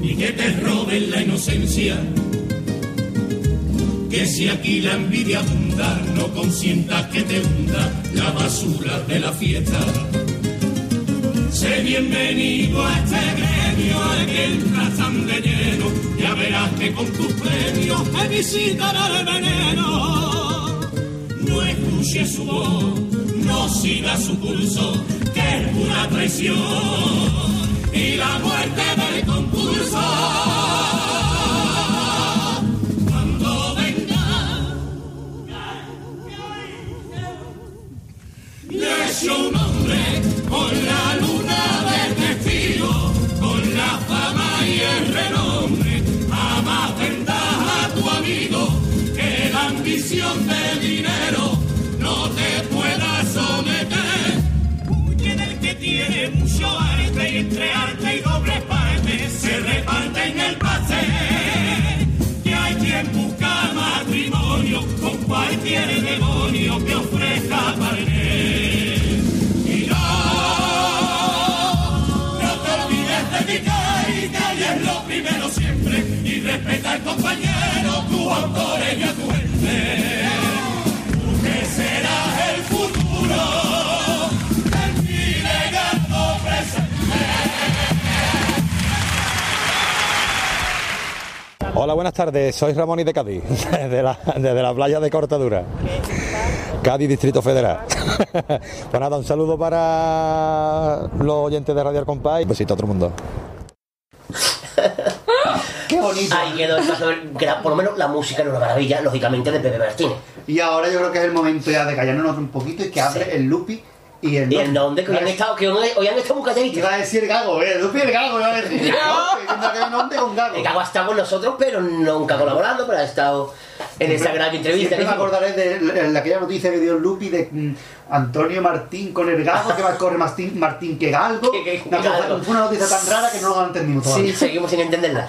ni que te roben la inocencia. Que si aquí la envidia abunda, no consientas que te hunda la basura de la fiesta. Sé bienvenido a este gremio en que entras tan de lleno. Ya verás que con tus premios te visitará el veneno. No escuches su voz, no siga su pulso, que es pura traición. Y la muerte del concurso. Al compañero, tu autores y a tu gente. Tú que serás el futuro mi. Hola, buenas tardes. Soy Ramón y de Cádiz, desde la, desde la playa de Cortadura. Cádiz, Distrito Federal. pues nada, un saludo para los oyentes de Radio Compás y un besito a todo el mundo. Qué bonito. Ahí quedó el que la- por lo menos la música era una maravilla, lógicamente, de Pepe Martínez. Y ahora yo creo que es el momento ya de callarnos un poquito y que hable el Lupi y el Y el nombre que hoy han estado, que hoy, han estado muy calladitos. Iba a decir el gago, eh, el Lupi y el gago, iba a decir. No. Que que ver nombre con gago. El Gago ha estado con nosotros, pero nunca colaborando, pero ha estado en esa gran entrevista. Siempre me acordaré de la- de aquella noticia que dio el Lupi de mm, Antonio Martín con el gago, que más corre Martín, Martín que galgo. Una cosa- galgo. fue una noticia tan rara que no lo entendimos todavía. Sí, seguimos sin entenderla.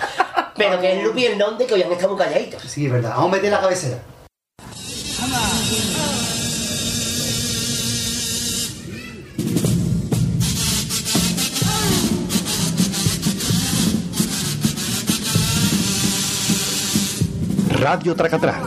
Pero que es Lupi y el nombre que hoy han estado muy calladitos. Sí, es verdad. Vamos a meter la cabecera. Radio Tracatrá.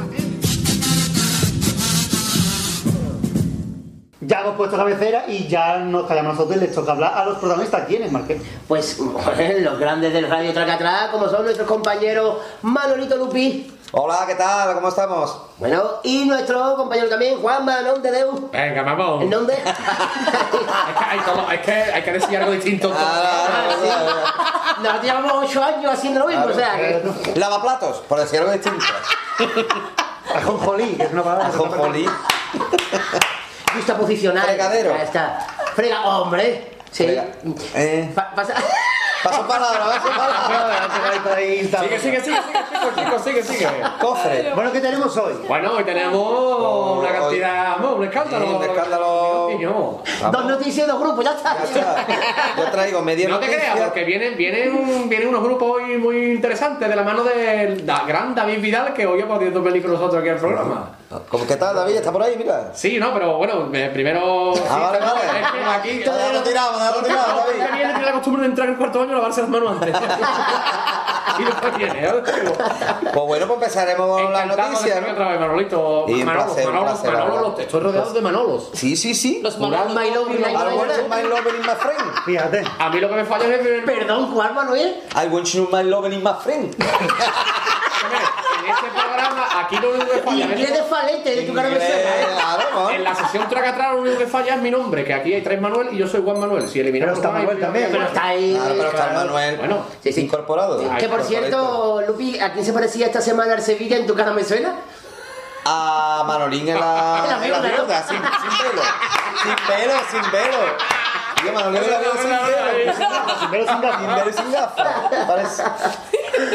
Ya hemos puesto cabecera y ya nos callamos nosotros y les toca hablar a los protagonistas. ¿Quiénes, Marqués? Pues los grandes del Radio Tracatrá, como son nuestros compañeros Manolito Lupi. Hola, ¿qué tal? ¿Cómo estamos? Bueno, y nuestro compañero también, Juan Manon de Deu. Venga, vamos. ¿El nombre? Es que hay, es que hay que decir algo distinto. Nosotros llevamos ocho años haciendo lo mismo, o sea que... Lavaplatos, por decir algo distinto. Ajonjolí, que es una palabra. Ajonjolí. Gusta posicionar. Fregadero. Ya está. Frega, hombre. Sí. Eh. Pa- pasa... Paso palabra, paso palabra. Sigue, sigue, sigue, sigue, chicos, chicos, sigue, sigue. Cofre. Bueno, ¿qué tenemos hoy? Bueno, hoy tenemos una cantidad, vamos, un escándalo. Sí, un escándalo. Dos noticias dos grupos, ya está. Yo traigo media No te noticia. creas, porque vienen, vienen, vienen unos grupos hoy muy interesantes de la mano del gran David Vidal, que hoy ha podido venir con nosotros aquí al programa. ¿Cómo qué tal, David? ¿Está por ahí? Mira. Sí, no, pero bueno, primero. sí, Ah, vale, no, vale. que aquí. Ya lo tiramos, ya lo tiramos, No, David. viene tiene la costumbre de entrar en el cuarto baño a lavarse las manos antes. y después viene, ¿eh? Pues bueno, pues empezaremos con la Encantado de noticia, estar aquí ¿no? otra vez, Manolito. Y un Manolos, placer, un Manolos, placer, Manolos, ahora. los- estoy rodeado de Manolos. Sí, sí, sí. Los Manolos My Love y My I want to Love. my friend. Fíjate. A mí lo que me falla es el Perdón, Juan Manuel. I want you my love in my friend. En este programa, aquí lo único que falla Inglés de falete, de tu cara me claro, ¿no? En la sesión track atrás lo único que falla es mi nombre, que aquí hay tres Manuel y yo soy Juan Manuel. Si eliminamos Pero está Manuel hay- también. Pero está ahí. Claro, pero está Manuel Bueno, Sí, sí. incorporado. Que por cierto, Lupi, ¿a quién se parecía esta semana el Sevilla en tu cara me suena? A Manolín en la, En la en la mierda, sin, sin pelo. Sin pelo, sin pelo. Tío, Manolín en la mierda sin pelo. Sin pelo, sin gafas. Sin pelo sin gafas.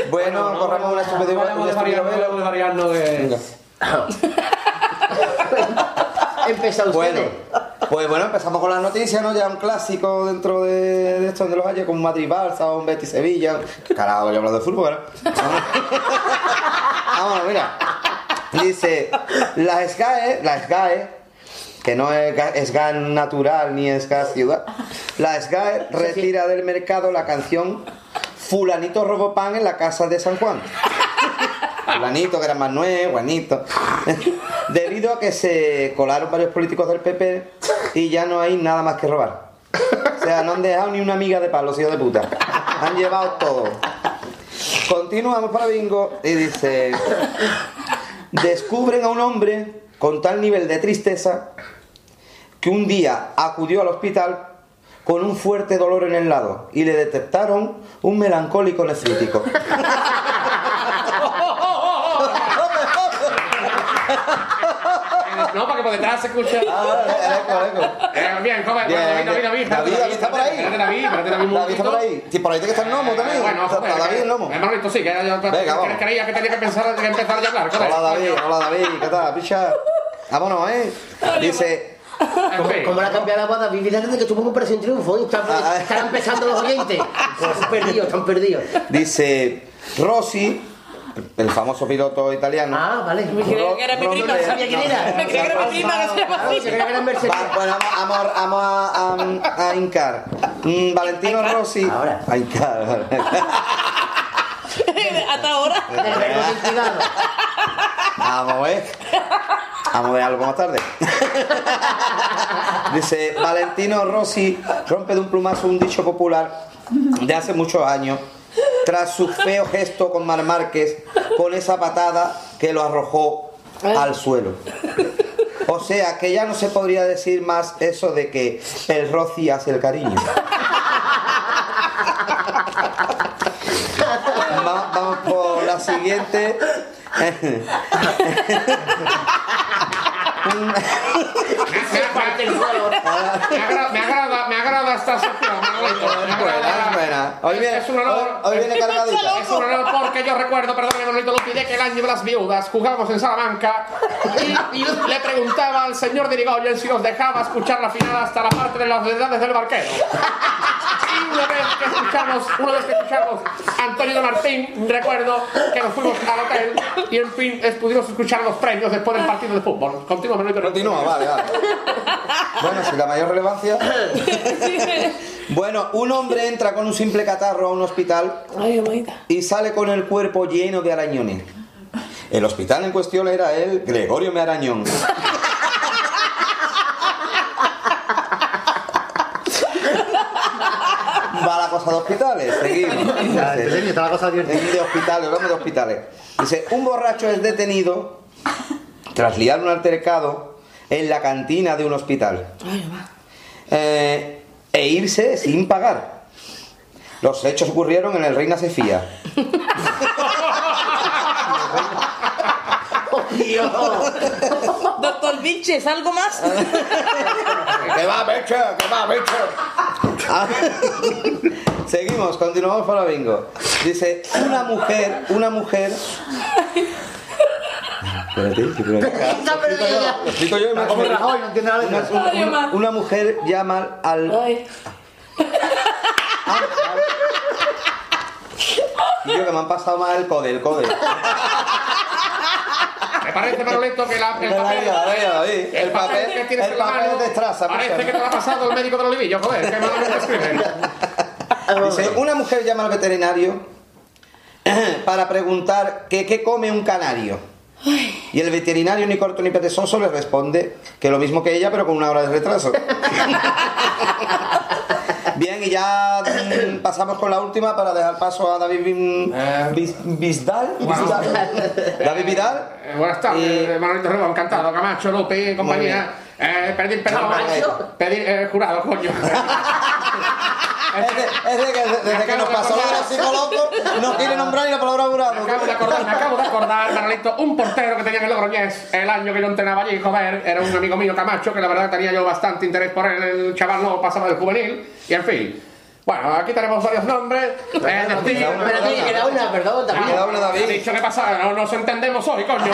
Bueno, corramos una desvariarnos, estupidez. podemos desvariarnos de... Venga. Empezó usted. Bueno, pues bueno, empezamos con las noticias, ¿no? Ya un clásico dentro de, de esto de los años, con un Madrid Barça, un Betis Sevilla. Carajo, yo hablando de fútbol, ¿verdad? Vamos, mira. Dice, la SGAE, la SGAE, que no es ga- SGAE natural ni SGAE ciudad, la SGAE retira del mercado la canción Fulanito robó pan en la casa de San Juan. Fulanito, que era Manuel, Juanito. Debido a que se colaron varios políticos del PP y ya no hay nada más que robar. O sea, no han dejado ni una amiga de palo, hijos de puta. Han llevado todo. Continuamos para bingo y dice... Descubren a un hombre con tal nivel de tristeza que un día acudió al hospital con un fuerte dolor en el lado y le detectaron un melancólico nefrítico. No, para que por detrás se escuche. Eh, bien, joven, Bien, David, David, David. David, David está por ahí. Espérate, David, espérate, David, David está por ahí. Sí, por ahí tiene que estar el gnomo también. Eh, Bueno, Está- joder, David el gnomo. Eh, Manolito, sí, que ya- Venga, vamos. creía que tenía que pensar, que empezar a hablar. Hola David, hola David, ¿qué tal? Picha. Vámonos, ¿eh? Dice. ¿Cómo, cómo la cambiar la voz David Vidal desde que estuvo en Operación Triunfo? ¿eh? Están, Ah, están empezando los oyentes. Están perdidos, están perdidos. Dice Rossi, el famoso piloto italiano. Ah, vale. Me creía que era mi prima. No sabía quién era. Me creía que era mi prima, Ah, se creía que era Mercedes. Bueno, vamos, a hincar. Mm, Valentino Rossi. Ahora. A hincar. Hasta ahora. Vamos a ver. Vamos a ver algo más tarde. Dice, Valentino Rossi rompe de un plumazo un dicho popular de hace muchos años tras su feo gesto con Mar Márquez con esa patada que lo arrojó al suelo. O sea, que ya no se podría decir más eso de que el Rossi hace el cariño. Va- vamos por la siguiente. Me agrada, me agrada, me agrada esta agrada. buena. Hoy viene, Es un honor. hoy- hoy viene cargadita. Es un honor porque yo recuerdo, perdóname Manolito Lupi, de que el año de las viudas jugábamos en Salamanca y, y le preguntaba al señor Dirigoyen si nos dejaba escuchar la final hasta la parte de las verdades del barquero. Y una vez que escuchamos, una vez que escuchamos a Antonio de Martín, recuerdo que nos fuimos al hotel y en fin pudimos escuchar los premios después del partido de fútbol. Continúa, Manolito. Continúa, vale, vale. Bueno, sin la mayor relevancia. Bueno, un hombre entra con un simple catarro a un hospital y sale con el cuerpo lleno de arañones. El hospital en cuestión era el Gregorio Mearañón. Va la cosa de hospitales, seguimos. Está la cosa. De hospitales, hablamos de hospitales. Dice, un borracho es detenido tras liar un altercado en la cantina de un hospital. Eh, e irse sin pagar. Los hechos ocurrieron en el Reina Sofía. Doctor Vinches, ¿algo más? ¡Que va, bicho! ¡Que va, bicho! Ah, Seguimos, continuamos para bingo. Dice, una mujer, una mujer... Espérate, que por aquí- Está perdida. Lo explico yo y me- Como Rajoy, no entiende nada de una, Ay, mujer llama al... Y yo que me han pasado más el code, el code. Me parece, Manolito, que la, el papel, venga, venga, David. el El papel papel- que tienes el en la papel mano de parece que te lo ha pasado el médico Olivillo, joder, qué mal lo escribe. Dice, una mujer llama al veterinario para preguntar que qué come un canario. Y el veterinario ni corto ni perezoso le responde que lo mismo que ella, pero con una hora de retraso. Bien, y ya mm, pasamos con la última para dejar paso a David Visdal. Visdal. David Vidal. Eh, buenas tardes, eh, Manolito Rebo, encantado, Camacho, Lupe, compañía. Eh, pedir perdón, Camacho. pedir eh, jurado, coño. Es de, es de que desde, desde que nos pasó lo de los psicólogos, no quiere nombrar ni la palabra jurado. Me acabo de acordar, me acabo de acordar, Manolito, un portero que tenía en el Logroñés el año que yo entrenaba allí, joder, era un amigo mío Camacho, que la verdad tenía yo bastante interés por él, el chaval no pasaba del juvenil, y en fin. Bueno, aquí tenemos varios nombres. Decir- Espérate, queda una, perdón, David. Queda una, David. He dicho que pasa, no nos entendemos hoy, coño.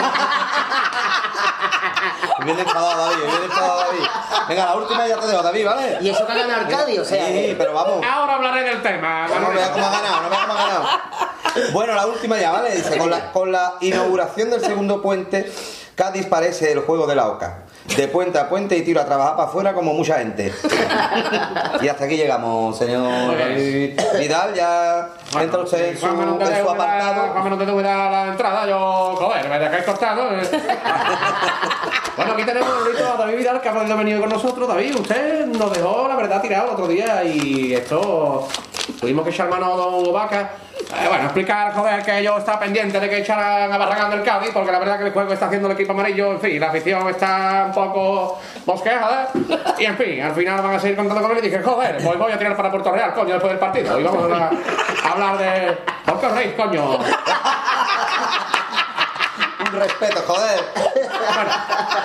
Viene enfadado David, viene enfadado David. Venga, la última ya te dejo, David, ¿vale? Y eso que gana Arcadio, o sea. Sí, pero vamos. Ahora hablaré del tema, No Manolito. veas cómo ha ganado, no veas cómo ha ganado. Bueno, la última ya, ¿vale? Dice, con la, con la inauguración del segundo puente, Cádiz parece el juego de la OCA. De puente a puente y tiro a trabajar para afuera como mucha gente. y hasta aquí llegamos, señor Vidal. Ya entra usted en su, te en su apartado. Juanma, no te dar la entrada, yo, joder, me dejáis cortado. eh. bueno, aquí tenemos a David Vidal, que ha venir con nosotros. David, usted nos dejó, la verdad, tirado el otro día y esto... Tuvimos que echar mano a Don Hugo Vaca. Eh, bueno, explicar, joder, que yo estaba pendiente de que echaran a Barragán del Cádiz, porque la verdad que el juego está haciendo el equipo amarillo, en fin, la afición está un poco bosqueja, ¿eh? Y en fin, al final van a seguir contando con él y dije, joder, pues voy a tirar para Puerto Real, coño, después del partido. Y vamos a, a hablar de... ¿Por qué reís, coño? Un respeto, joder.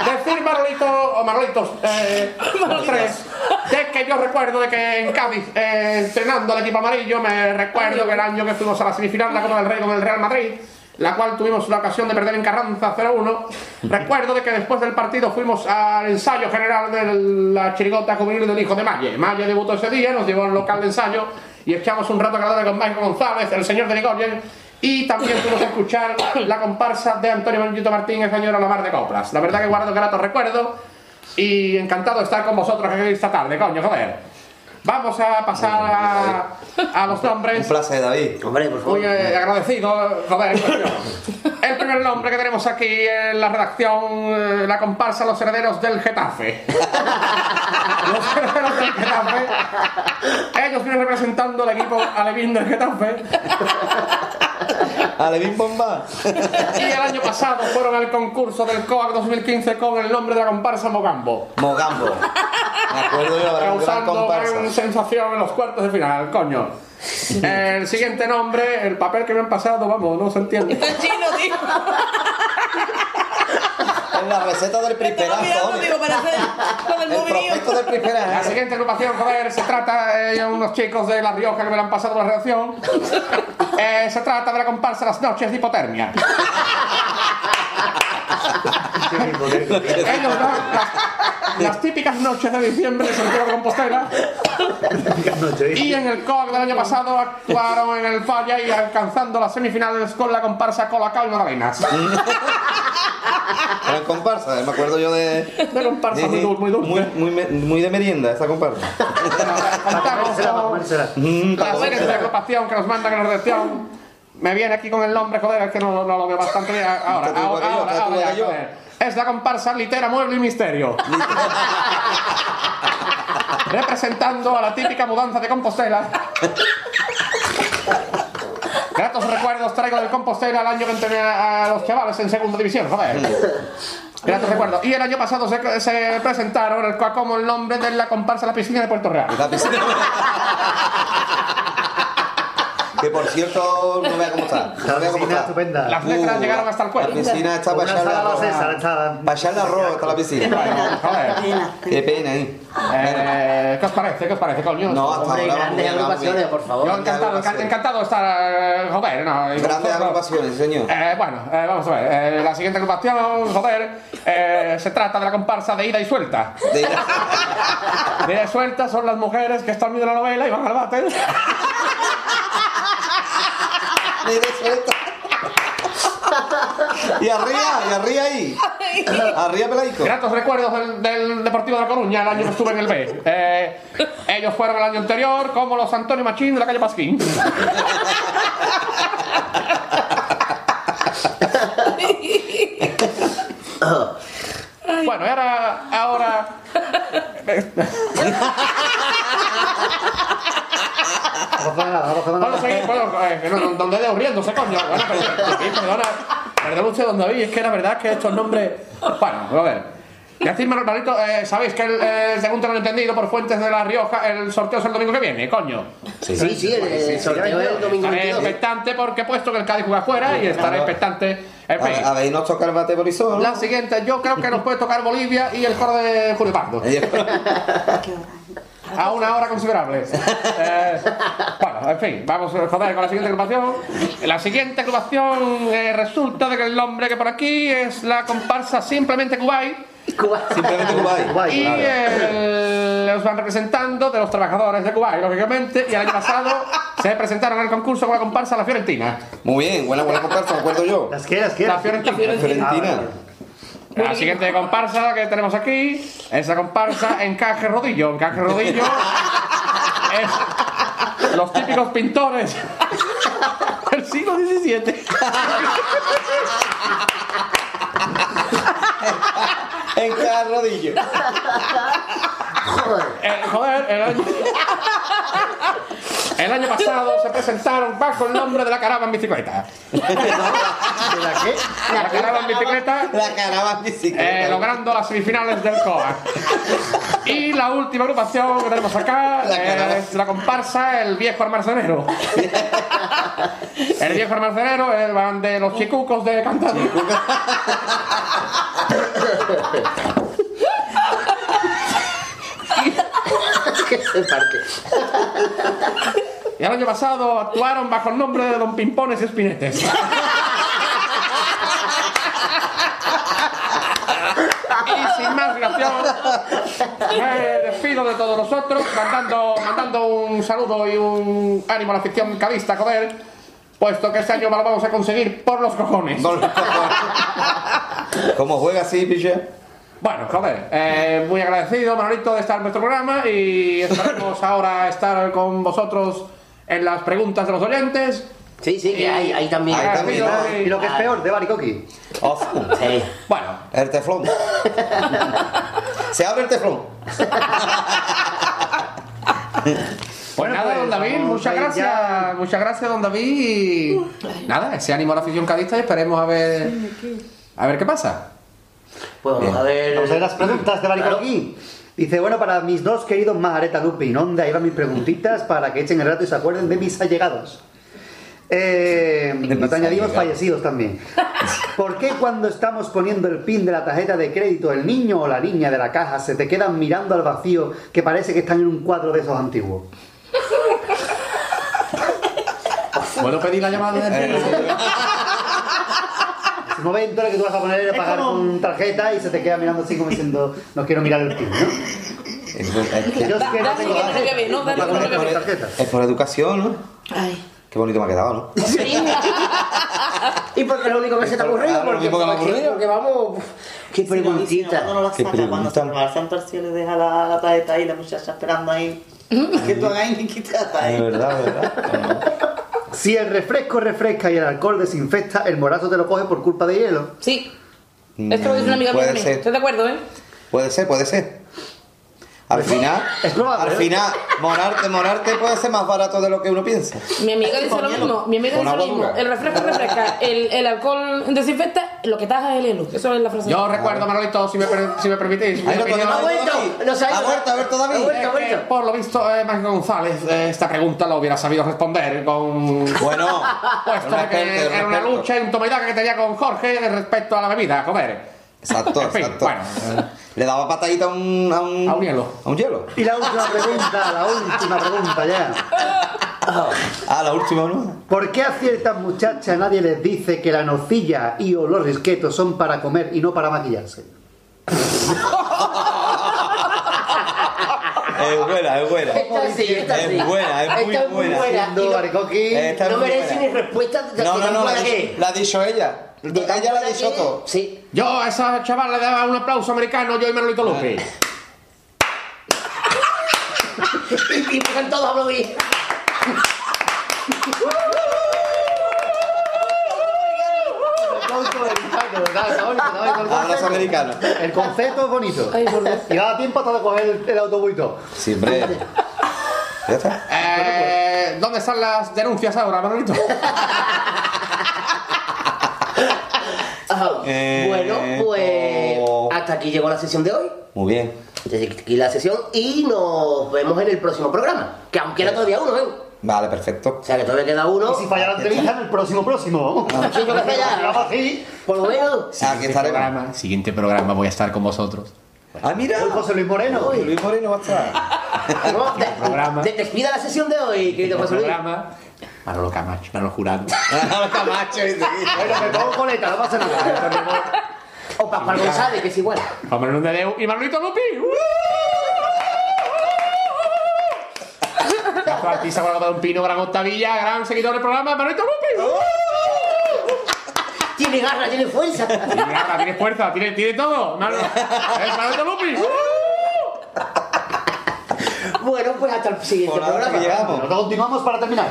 Decir Manolito o Manolitos, eh, los tres, de que yo recuerdo de que en Cádiz, eh, entrenando al equipo amarillo, me recuerdo que el año que fuimos a la semifinal de la Copa del Rey con el Real Madrid, la cual tuvimos la ocasión de perder en Carranza 0-1, recuerdo de que después del partido fuimos al ensayo general de la chirigota juvenil del hijo de Malle. Malle debutó ese día, nos llevó al local de ensayo y echamos un rato agradable con Michael González, el señor de Ligoyen, y también fuimos a escuchar la comparsa de Antonio Benito Martín, señor a la mar de coplas. La verdad que guardo gratos recuerdos y encantado de estar con vosotros aquí esta tarde, coño, joder. Vamos a pasar a, a los nombres. Un placer, David. Hombre, por favor. Muy eh, agradecido, joder. El primer nombre que tenemos aquí en la redacción, eh, la comparsa Los Herederos del Getafe. Los Herederos del Getafe. Ellos vienen representando el equipo alevín del Getafe. Alevín Bomba. Y el año pasado fueron al concurso del COAC 2015 con el nombre de la comparsa Mogambo. Mogambo. Me acuerdo yo, gran Causando comparsa. gran sensación en los cuartos de final, coño. El siguiente nombre, el papel que me han pasado, vamos, no se entiende. Está chino, tío. En la receta del del El prospecto del. La siguiente agrupación, joder, se trata de unos chicos de La Rioja que me lo han pasado por la redacción. Eh, se trata de la comparsa Las Noches de Hipotermia. Ellos dan las, típicas noches de diciembre en Santiago de Compostela. Y en el COAC del año pasado actuaron en el Falla y alcanzando las semifinales con la comparsa Colacao y Magdalenas. Gran comparsa, me acuerdo yo de. De comparsa muy dulce, muy dulce. Muy, muy, de merienda esa comparsa. Mm, la serie de comérsela. agrupación que nos mandan en la redacción. Me viene aquí con el nombre, joder, es que no, no lo veo bastante bien. Ahora, ahora, que ahora, ya, que yo. joder. Es la comparsa Litera, Mueble y Misterio. Representando a la típica mudanza de Compostela. Gratos recuerdos traigo del Compostela el año que entrené a a los chavales en segunda división, joder. Gratos recuerdos. Y el año pasado se, se presentaron el, como el nombre de la comparsa La Piscina de Puerto Real. La piscina. Que por cierto, no vea cómo está. No vea cómo está. estupenda. Las letras Uh, llegaron hasta el cuello. La piscina está para arroz. César, ensalada. Para echarle arroz está la piscina. Joder. Qué pena, ¿eh? Eh, ¿Qué os parece? ¿Qué os parece, coño? No, hasta Hombre, ahora grandes agrupaciones, por favor. Yo encantado, enca- encantado de estar, eh, joder, no. Grandes agrupaciones, señor. Eh, bueno, eh, vamos a ver. la siguiente agrupación, joder, se trata de la comparsa de ida y suelta. De- De ida y suelta son las mujeres que están viendo la novela y van al váter. Suelta. Y arriba, y arriba ahí. Arriba pelaico. Gratos recuerdos del, del Deportivo de La Coruña, el año que estuve en el B. Eh, ellos fueron el año anterior como los Antonio Machín de la calle Pasquín. Bueno, y ahora, ahora Vamos a seguir, bueno, eh, que no, no, donde dedo riéndose, coño. Bueno, pero- sí, perdona, perdón usted, don David, es que la verdad es que estos nombres. Bueno, a ver. Y así, Manolito, eh, sabéis que, el, eh, según tengo entendido por fuentes de La Rioja, el sorteo es el domingo que viene, coño. Sí, sí, el, el sorteo es el domingo Estaré 22. expectante porque he puesto que el Cádiz juega afuera y estaré expectante. En fin. A, a ver, nos toca el bate borizón. La siguiente, yo creo que nos puede tocar Bolivia y el coro de Julio Pardo. A una hora considerable. Eh, bueno, en fin, vamos a joder con la siguiente agrupación. La siguiente agrupación eh, resulta de que el nombre que por aquí es la comparsa Simplemente Kuwait. Simplemente Kuwait. Y eh, los van representando de los trabajadores de Kuwait, lógicamente. Y el año pasado se presentaron al concurso con la comparsa La Fiorentina. Muy bien, buena, buena comparsa, me acuerdo yo. ¿Las qué? ¿Las qué? La Fiorentina. Fiorentina. La siguiente comparsa que tenemos aquí, esa comparsa encaje rodillo. Encaje rodillo es los típicos pintores del siglo XVII. En cada rodillo. Eh, joder, el año... el año pasado se presentaron bajo el nombre de la caravana en bicicleta. ¿De la qué? La caravana en bicicleta. La caravana en bicicleta. eh, logrando las semifinales del COA. Y la última agrupación que tenemos acá es la comparsa El Viejo Almacenero. El Viejo Almacenero eh, van de los chicucos de Cantabria. que se parque. Y el año pasado actuaron bajo el nombre de Don Pimpones Espinetes. Y sin más dilación, me despido de todos nosotros, mandando, mandando un saludo y un ánimo a la afición cadista, joder, puesto que este año lo vamos a conseguir por los cojones. ¿Cómo juega así, piche? Bueno, joder, eh, muy agradecido, Manolito, de estar en nuestro programa y esperamos ahora estar con vosotros en las preguntas de los oyentes. Sí, sí, que hay, hay también. Y lo que es peor, de Baricoqui. Sí. Bueno, El teflón. Se abre el teflón. Pues nada, pues, don David, muchas gracias, ya. muchas gracias, don David. Y nada, ese ánimo a la afición cadista y esperemos a ver, a ver qué pasa. Pues vamos a ver. Vamos a ver las preguntas de Baricoqui. Dice, bueno, para mis dos queridos Majareta Lupe y Nonda, ahí van mis preguntitas para que echen el rato y se acuerden de mis allegados. Eh, no te añadimos fallecidos también. ¿Por qué cuando estamos poniendo el pin de la tarjeta de crédito el niño o la niña de la caja se te quedan mirando al vacío que parece que están en un cuadro de esos antiguos? ¿Puedo pedir la llamada del Es el momento en el que tú vas a poner a pagar con tarjeta y se te queda mirando así como diciendo no quiero mirar el pin, ¿no? Es por educación, ¿no? Ay. Qué bonito me ha quedado, ¿no? ¿Y porque es lo único que se te ha ocurrido? Lo Porque, único que me ha porque- ocurrido. porque vamos. Qué preguntita. Cuando Qué saca, cuando se va al santo al cielo y deja la, la tarjeta ahí, la muchacha esperando ahí. que tú hagas ni quitata De ahí. verdad, de verdad. Si el refresco refresca y el alcohol desinfecta, el morazo te lo coge por culpa de hielo. Sí. Esto lo dice una amiga mía ser. ¿Estás de acuerdo, eh? Puede ser, puede ser. Al final, al ¿eh? final, morarte, morarte puede ser más barato de lo que uno piensa. Mi amiga dice lo mismo. Mi amiga dice lo mismo. El refresco refresca, el, el alcohol desinfecta, lo que taja es el hielo. Eso es la frase. Yo recuerdo, Manolito, si me, si me permitís. mi Ahí lo. Ha vuelto. Nos ha ido. Ha vuelto, ha vuelto David. Ha vuelto, por lo visto, eh, Mágico González, eh, esta pregunta lo hubiera sabido responder con. Bueno, Puesto que era una lucha y un toma y daca que tenía con Jorge respecto a la bebida, joder. Exacto, exacto. bueno. Le daba patadita a un, a un, A un hielo. A un hielo. Y la última pregunta, la última pregunta ya. Ah, la última, ¿no? ¿Por qué a ciertas muchachas nadie les dice que la nocilla y o los risquetos son para comer y no para maquillarse? Es buena, es buena. Esta sí, esta sí. Es buena, es muy Esta es muy buena. buena. No- No merece ni respuesta No, no, no, la la ha dicho ella. De que todo. es. Sí. Yo a esa chaval le daba un aplauso americano, yo y Manolito Lupi. Y, porque todos aplaudí. Abrazo americano. El concepto es bonito. Y da tiempo hasta de coger el, el autobús y todo. Siempre. Ya está. Eh, ¿Dónde están las denuncias ahora, Manolito? Ajá. Eh, bueno, pues oh. hasta aquí llegó la sesión de hoy. Muy bien. Desde aquí la sesión y nos vemos en el próximo programa. Que aún queda todavía uno, ¿eh? Vale, perfecto. O sea que todavía queda uno. Y si falla la entrevista, en el próximo próximo. Sí, yo que. Por lo menos. Aquí estaremos. programa, siguiente programa voy a estar con vosotros. Ah, mira. Hoy José Luis Moreno. Luis Moreno va a estar. De- despida la sesión de hoy, querido José Luis. programa. Manolo Camacho, Manolo Jurado. Camacho, dice. Bueno, me pongo coleta, no pasa nada. O Pascual González, que es igual. Juan Manuel de Deu y Manolito Lupi. Gato artista con de un pino, gran octavilla, gran seguidor del programa, Manolito Lupi. Tiene garra, tiene fuerza. Tiene garra, tiene fuerza, tiene, tiene todo. Mano. ¡Es Manolito Lupi! Bueno, pues hasta el siguiente Por programa. que llegamos. Continuamos para terminar.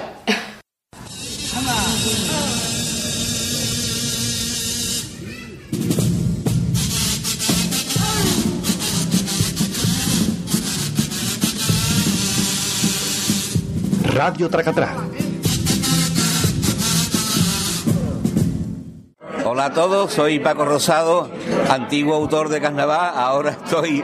Radio Tracatrá. Hola a todos, soy Paco Rosado, antiguo autor de carnaval, ahora estoy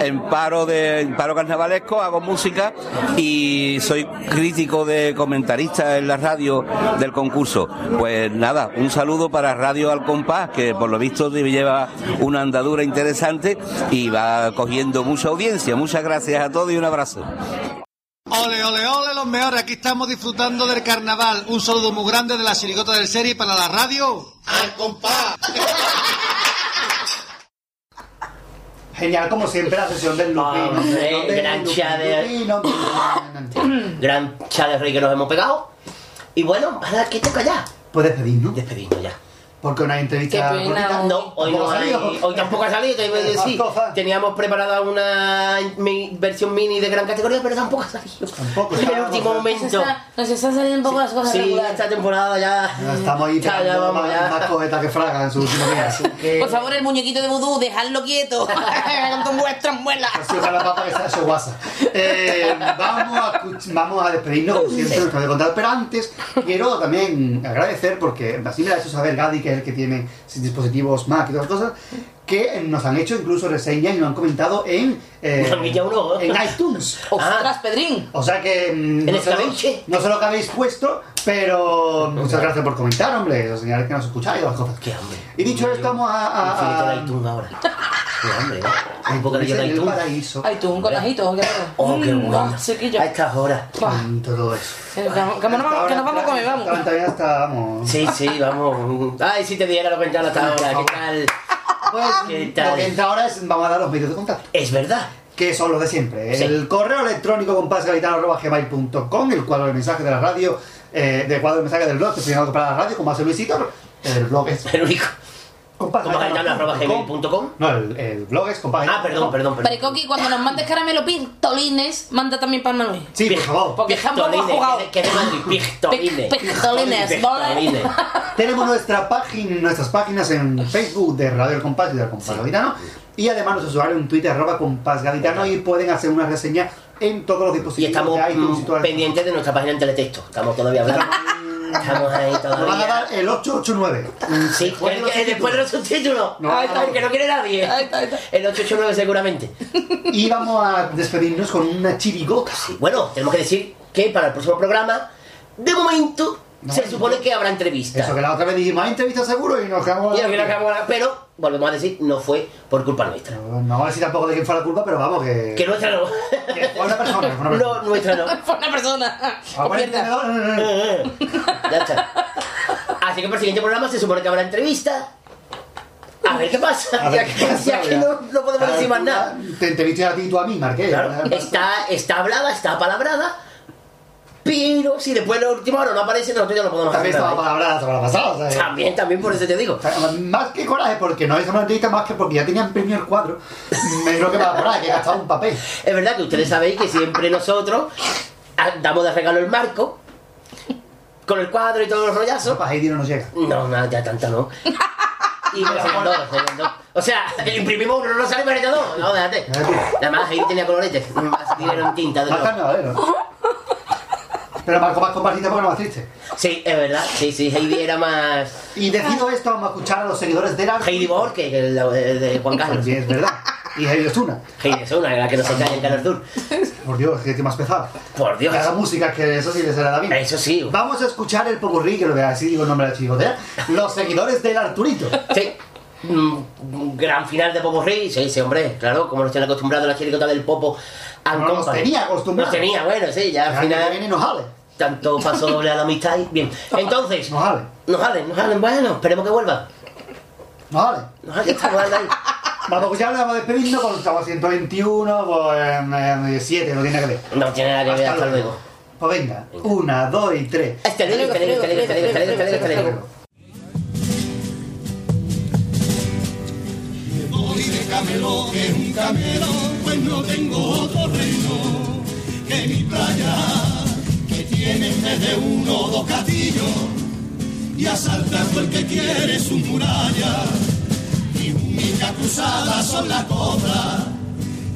en paro de en paro carnavalesco, hago música y soy crítico de comentarista en la radio del concurso. Pues nada, un saludo para Radio Al Compás, que por lo visto lleva una andadura interesante y va cogiendo mucha audiencia. Muchas gracias a todos y un abrazo. Ole, ole, ole, los mejores. Aquí estamos disfrutando del carnaval. Un saludo muy grande de la chirigota del serie para la radio. Al compás. Genial, como siempre, la sesión del Lupino. Hombre, Del gran Lupino, chat de- Lupino, Gran chat de rey que nos hemos pegado. Y bueno, ahora que toca ya. Puedes despedirnos. Despedirnos ya. Porque una entrevista. Qué pena. No, hoy no tampoco ha hay, salido. hoy tampoco ha salido, te iba a decir. Teníamos preparada una mi- versión mini de gran categoría, pero tampoco ha salido. Tampoco. En el último momento. Nos está, nos están saliendo un poco las cosas Sí, regulares. esta temporada ya. Ya Estamos ahí Ya, vamos, más, ya. más cohetas que fraga en su último día. Por favor, el muñequito de vudú, dejadlo quieto. Con vuestras muelas. Así la papa que sea su guasa. Eh, vamos, a, vamos a despedirnos, siempre, nos que contar. Pero antes, quiero también agradecer, porque así me lo ha hecho saber Gadi, que es el que tiene dispositivos Mac y todas las cosas, que nos han hecho incluso reseñas y nos han comentado en, eh, en iTunes. Ostras, Pedrín. O sea que mm, no, sé lo, escabeche. no sé lo que habéis puesto, pero muchas gracias por comentar, hombre, los señales que nos escucháis y las cosas. Qué hambre. Y dicho esto, vamos a... a- a- hambre, ¿eh? Un poco de en paraíso. Ay, tú, un qué raro. Oh, qué Mm, bueno. ah. A estas horas. Con todo eso. Eh, Que, que nos vamos, que nos vamos a comer, vamos. También hasta, vamos. Sí, sí, vamos. Ay, si te diera lo comentar hasta ahora. ¿Qué tal? Pues, ¿Qué tal? que entra ahora es, vamos a dar los medios de contacto. Es verdad. Que son los de siempre. Sí. El correo electrónico compasgavitano.gmail.com, el cuadro de mensaje de la radio, eh, del cuadro de mensaje del blog, que se llama para la radio, como hace Luisito. El blog es El único. Compagitano.gmail.com. No, el, el blog es compasgavitano.com. Ah, perdón, perdón, perdón. Parecoqui, cuando nos mandes caramelo pistolines, manda también para Manuel. Sí, por favor. Porque Pistolines, jugado. que- es Madrid, pistolines. Pistolines, ¿vale? Pistolines. Tenemos nuestra página, nuestras páginas en Facebook de Radio El Compás y del Compás Gaditano. Y además nuestro usuario en Twitter, arroba Compás Gaditano, y pueden hacer una reseña en todos los Y dispositivos estamos de iTunes y las pendientes de nuestra página en teletexto. Estamos todavía hablando. Estamos ahí Nos van a todavía. dar el 889. Sí, Después de el, después de los subtítulos. No, no. que no quiere nadie. El 889 seguramente. Y vamos a despedirnos con una chirigota. Sí, bueno, tenemos que decir que para el próximo programa, de momento, se supone que habrá entrevista. Eso que la otra vez dijimos, hay entrevista seguro y nos quedamos. Y al final acabamos- Pero, volvemos a decir, no fue por culpa nuestra. No vamos a decir tampoco de quién fue la culpa, pero vamos, que. Que nuestra no. que fue una persona. Fue una persona. No, nuestra no. Fue una persona. Ah, no, no, no, no. Ya está. Así que para el siguiente programa se supone que habrá entrevista. A ver qué pasa. Ver ya qué que, pasa, ya que no, no podemos decir más nada. Te entrevisté a ti y tú a mí, Marqués. Claro, está, está hablada, está palabrada. Pero si después de la última hora no aparece, nosotros ya no podemos También hacer estaba nada. palabra la semana pasada. sea, También, también, por eso te digo. o sea, Más que coraje, porque no es una entrevista más que porque ya tenían premio el cuadro. Me lo que me da coraje, que he gastado un papel. Es verdad que ustedes sabéis que siempre nosotros ah, damos de regalo el marco con el cuadro y todos los rollazos. Para Heidi no nos llega. No, no, ya tanta no. Y me serían dos, serían dos. O sea, imprimimos uno, no sale para dos. No, déjate. Además, ahí tenía coloretes. Así que en tinta de Más todo. carnavalero. Pero Marco más compartida porque no más triste. Sí, es verdad. Sí, sí, Heidi era más. Y decido esto, vamos a escuchar a los seguidores de la. Heidi Borque, que es la de, Juan Carlos. También es verdad. Y Heidi Osuna. Heidi es una, la que no se cae en Canal Sur. Por Dios, que más pesado. Por Dios. Haga música, que eso sí le será bien. Eso sí. Vamos a escuchar el popurrí, que lo voy a decir, digo el nombre de la chigotera. Los seguidores del Arturito. Sí. Mm, gran final de Popo Rey, sí, sí, hombre, claro, como nos tienen acostumbrados la chiricota del Popo. No, nos Company. tenía acostumbrados. Nos tenía, bueno, sí, ya al El final. viene nos jale. Tanto paso doble a la amistad y bien. Entonces, Nos jale. nos jalen, nos jalen, bueno, esperemos que vuelva. Nos jale. Nos jalen, estamos ahí. Vamos a escucharle, vamos a despedirnos con estamos 121, pues 7, no tiene nada que ver. No tiene nada que ver, hasta luego. Pues venga, una, dos y tres. Este luego, este luego, este este este este este luego. Camelo, que es un camelo, pues no tengo otro reino que mi playa, que tiene en vez de uno o dos castillos, y asalta todo el que quiere su muralla. Mi única cruzada son las cosas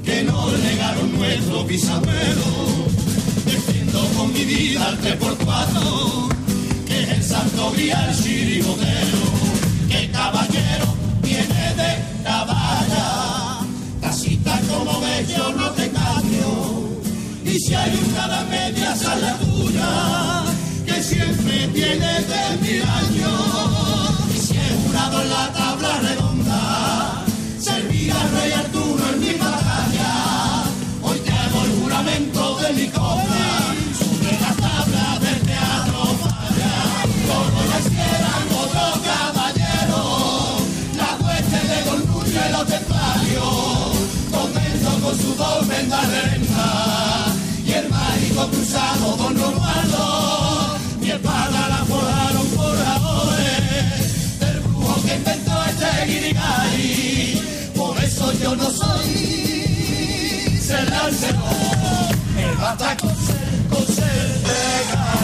que nos legaron nuestros bisabuelos. Defiendo con mi vida al 3x4, que es el santo grial chirigotero, que caballero yo no te cambio, y si hay una media sal la tuya, que siempre tiene de mil años, y si es jurado en la y el mágico cruzado don Romualdo mi espada la forjaron forradores del brujo que inventó este guirigay por eso yo no soy se lanzó el bata con ser, con ser.